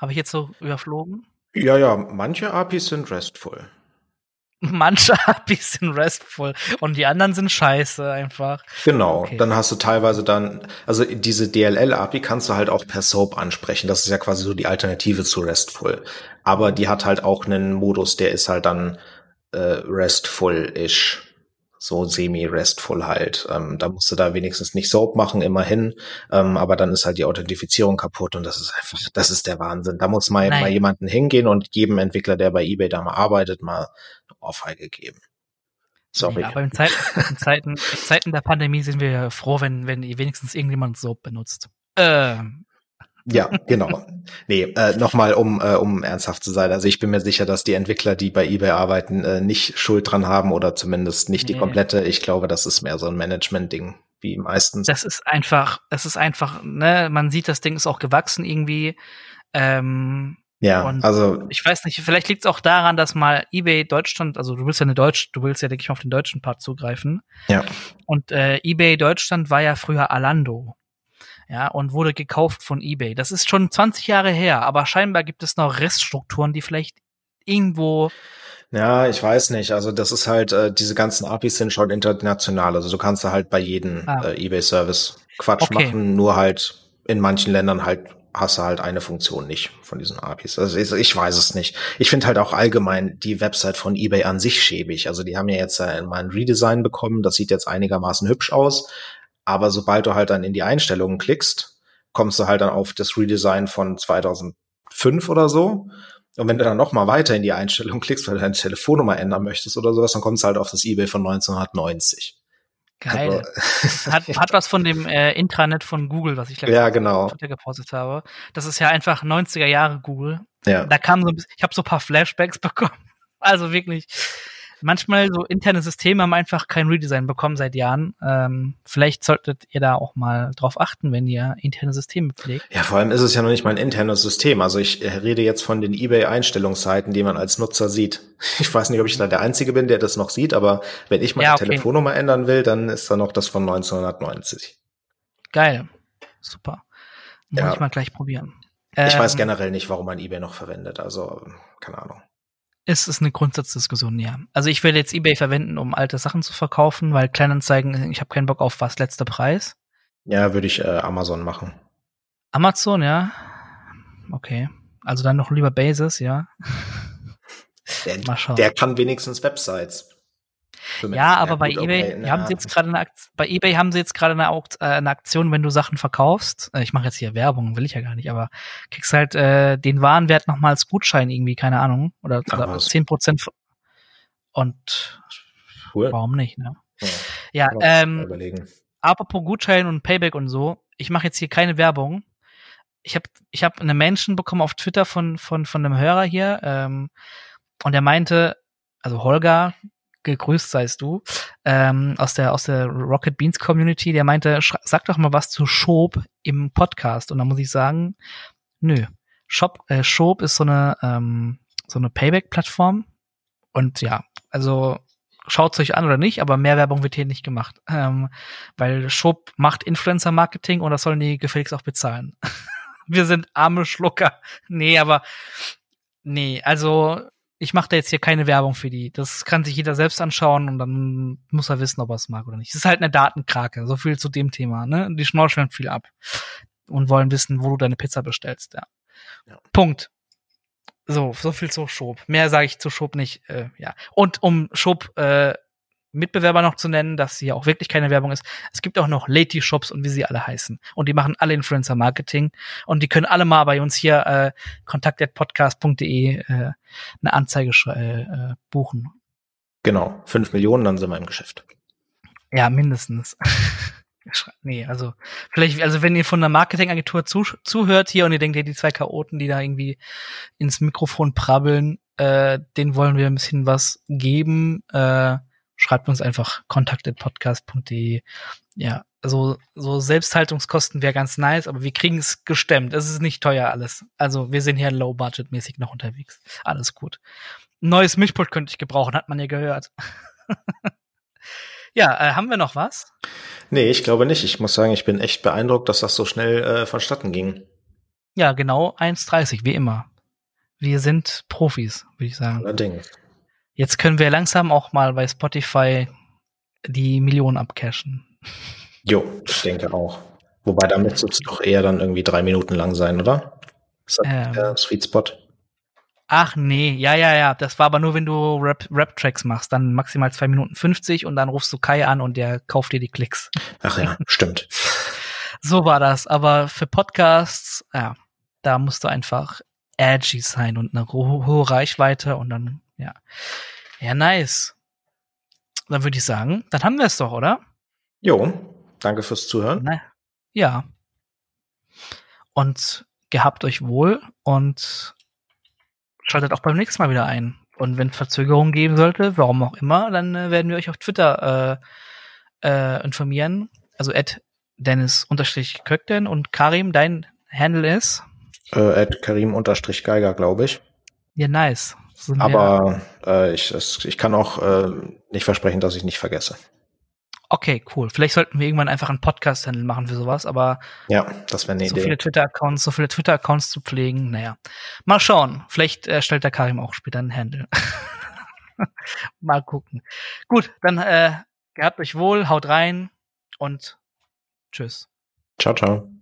Habe ich jetzt so überflogen? Ja, ja, manche APIs sind RESTful. Manche APIs sind RESTful und die anderen sind scheiße einfach. Genau, okay. dann hast du teilweise dann, also diese DLL-API kannst du halt auch per SOAP ansprechen. Das ist ja quasi so die Alternative zu RESTful. Aber die hat halt auch einen Modus, der ist halt dann äh, RESTful-ish so semi-restful halt. Ähm, da musst du da wenigstens nicht Soap machen, immerhin. Ähm, aber dann ist halt die Authentifizierung kaputt und das ist einfach, das ist der Wahnsinn. Da muss mal, mal jemanden hingehen und jedem Entwickler, der bei eBay da mal arbeitet, mal eine Ohrfeige geben. Sorry. Ja, aber in Zeiten, in Zeiten, in Zeiten der Pandemie sind wir froh, wenn, wenn wenigstens irgendjemand Soap benutzt. Äh, ja, genau. Nee, äh, nochmal, um, äh, um ernsthaft zu sein. Also ich bin mir sicher, dass die Entwickler, die bei eBay arbeiten, äh, nicht Schuld dran haben oder zumindest nicht nee. die komplette. Ich glaube, das ist mehr so ein Management-Ding, wie meistens. Das ist einfach, es ist einfach, ne, man sieht, das Ding ist auch gewachsen irgendwie. Ähm, ja, und also ich weiß nicht, vielleicht liegt es auch daran, dass mal eBay Deutschland, also du willst ja eine Deutsch, du willst ja denke ich mal auf den deutschen Part zugreifen. Ja. Und äh, eBay Deutschland war ja früher Alando ja, und wurde gekauft von eBay. Das ist schon 20 Jahre her, aber scheinbar gibt es noch Reststrukturen, die vielleicht irgendwo ja, ich weiß nicht. Also das ist halt, äh, diese ganzen APIs sind schon international. Also du kannst da halt bei jedem ah. äh, eBay-Service Quatsch okay. machen, nur halt in manchen Ländern halt hast du halt eine Funktion nicht von diesen APIs. Also ich, ich weiß es nicht. Ich finde halt auch allgemein die Website von eBay an sich schäbig. Also die haben ja jetzt äh, mal ein Redesign bekommen. Das sieht jetzt einigermaßen hübsch aus. Aber sobald du halt dann in die Einstellungen klickst, kommst du halt dann auf das Redesign von 2005 oder so. Und wenn du dann noch mal weiter in die Einstellung klickst, weil du deine Telefonnummer ändern möchtest oder sowas, dann kommst du halt auf das eBay von 1990. Geil. Also, hat, hat was von dem äh, Intranet von Google, was ich letztens ja, genau. Twitter gepostet habe. Das ist ja einfach 90er Jahre Google. Ja. Da kam so ein bisschen, ich habe so ein paar Flashbacks bekommen. Also wirklich manchmal so interne Systeme haben einfach kein Redesign bekommen seit Jahren. Ähm, vielleicht solltet ihr da auch mal drauf achten, wenn ihr interne Systeme pflegt. Ja, vor allem ist es ja noch nicht mal ein internes System. Also ich rede jetzt von den eBay-Einstellungsseiten, die man als Nutzer sieht. Ich weiß nicht, ob ich da der Einzige bin, der das noch sieht, aber wenn ich meine ja, okay. Telefonnummer ändern will, dann ist da noch das von 1990. Geil. Super. Muss ja. ich mal gleich probieren. Ich ähm, weiß generell nicht, warum man eBay noch verwendet. Also, keine Ahnung. Es ist eine Grundsatzdiskussion, ja. Also ich werde jetzt eBay verwenden, um alte Sachen zu verkaufen, weil Kleinanzeigen, ich habe keinen Bock auf was letzter Preis. Ja, würde ich äh, Amazon machen. Amazon, ja. Okay. Also dann noch lieber Basis, ja. Der, Mal schauen. der kann wenigstens Websites. Ja, aber bei eBay okay, haben sie jetzt gerade eine bei eBay haben sie jetzt gerade eine, äh, eine, Aktion, wenn du Sachen verkaufst. Äh, ich mache jetzt hier Werbung, will ich ja gar nicht, aber kriegst halt äh, den Warenwert nochmal als Gutschein irgendwie, keine Ahnung, oder, 10 Prozent. Und cool. warum nicht? Ne? Ja, ja ähm, überlegen. apropos Gutschein und Payback und so. Ich mache jetzt hier keine Werbung. Ich habe ich hab eine Menschen bekommen auf Twitter von von von einem Hörer hier ähm, und er meinte, also Holger, gegrüßt seist du, ähm, aus der, aus der Rocket Beans Community, der meinte, sag doch mal was zu Schob im Podcast. Und da muss ich sagen, nö. Shop, äh, Schob ist so eine, ähm, so eine Payback-Plattform. Und ja, also schaut euch an oder nicht, aber mehr Werbung wird hier nicht gemacht. Ähm, weil Schob macht Influencer-Marketing und das sollen die gefälligst auch bezahlen. Wir sind arme Schlucker. Nee, aber nee, also ich mache da jetzt hier keine Werbung für die. Das kann sich jeder selbst anschauen und dann muss er wissen, ob er es mag oder nicht. Es ist halt eine Datenkrake. So viel zu dem Thema. Ne? Die schnorcheln viel ab und wollen wissen, wo du deine Pizza bestellst. Ja. ja. Punkt. So, so viel zu Schob. Mehr sage ich zu Schob nicht. Äh, ja. Und um Schob äh, Mitbewerber noch zu nennen, dass hier auch wirklich keine Werbung ist. Es gibt auch noch Lady Shops und wie sie alle heißen. Und die machen alle Influencer Marketing. Und die können alle mal bei uns hier äh, kontakt.podcast.de äh, eine Anzeige äh, äh, buchen. Genau, fünf Millionen, dann sind wir im Geschäft. Ja, mindestens. nee, also vielleicht, also wenn ihr von einer Marketingagentur zu, zuhört hier und ihr denkt, ihr die zwei Chaoten, die da irgendwie ins Mikrofon prabbeln, äh, den wollen wir ein bisschen was geben. Äh, schreibt uns einfach kontaktetpodcast.de. Ja, so, so Selbsthaltungskosten wäre ganz nice, aber wir kriegen es gestemmt. Es ist nicht teuer alles. Also wir sind hier low-budget-mäßig noch unterwegs. Alles gut. Ein neues Mischpult könnte ich gebrauchen, hat man ja gehört. ja, äh, haben wir noch was? Nee, ich glaube nicht. Ich muss sagen, ich bin echt beeindruckt, dass das so schnell äh, vonstatten ging. Ja, genau 1,30, wie immer. Wir sind Profis, würde ich sagen. Allerdings. Jetzt können wir langsam auch mal bei Spotify die Millionen abcashen. Jo, ich denke auch. Wobei da müsste es doch eher dann irgendwie drei Minuten lang sein, oder? Ist das ähm, der Sweet Spot? Ach nee, ja, ja, ja. Das war aber nur, wenn du Rap-Tracks Rap machst. Dann maximal zwei Minuten 50 und dann rufst du Kai an und der kauft dir die Klicks. Ach ja, stimmt. So war das. Aber für Podcasts, ja, da musst du einfach edgy sein und eine hohe Reichweite und dann, ja. Ja, nice. Dann würde ich sagen, dann haben wir es doch, oder? Jo, danke fürs Zuhören. Na, ja. Und gehabt euch wohl und schaltet auch beim nächsten Mal wieder ein. Und wenn es Verzögerungen geben sollte, warum auch immer, dann äh, werden wir euch auf Twitter äh, äh, informieren. Also at Dennis-Köckten und Karim, dein Handle ist? Äh, at Karim-Geiger, glaube ich. Ja, nice. Aber äh, ich, es, ich kann auch äh, nicht versprechen, dass ich nicht vergesse. Okay, cool. Vielleicht sollten wir irgendwann einfach einen Podcast-Handle machen für sowas, aber ja, das wäre eine so Idee. So viele Twitter-Accounts, so viele Twitter-Accounts zu pflegen, naja. Mal schauen. Vielleicht äh, stellt der Karim auch später einen Handle. Mal gucken. Gut, dann äh, gehabt euch wohl, haut rein und tschüss. Ciao, ciao.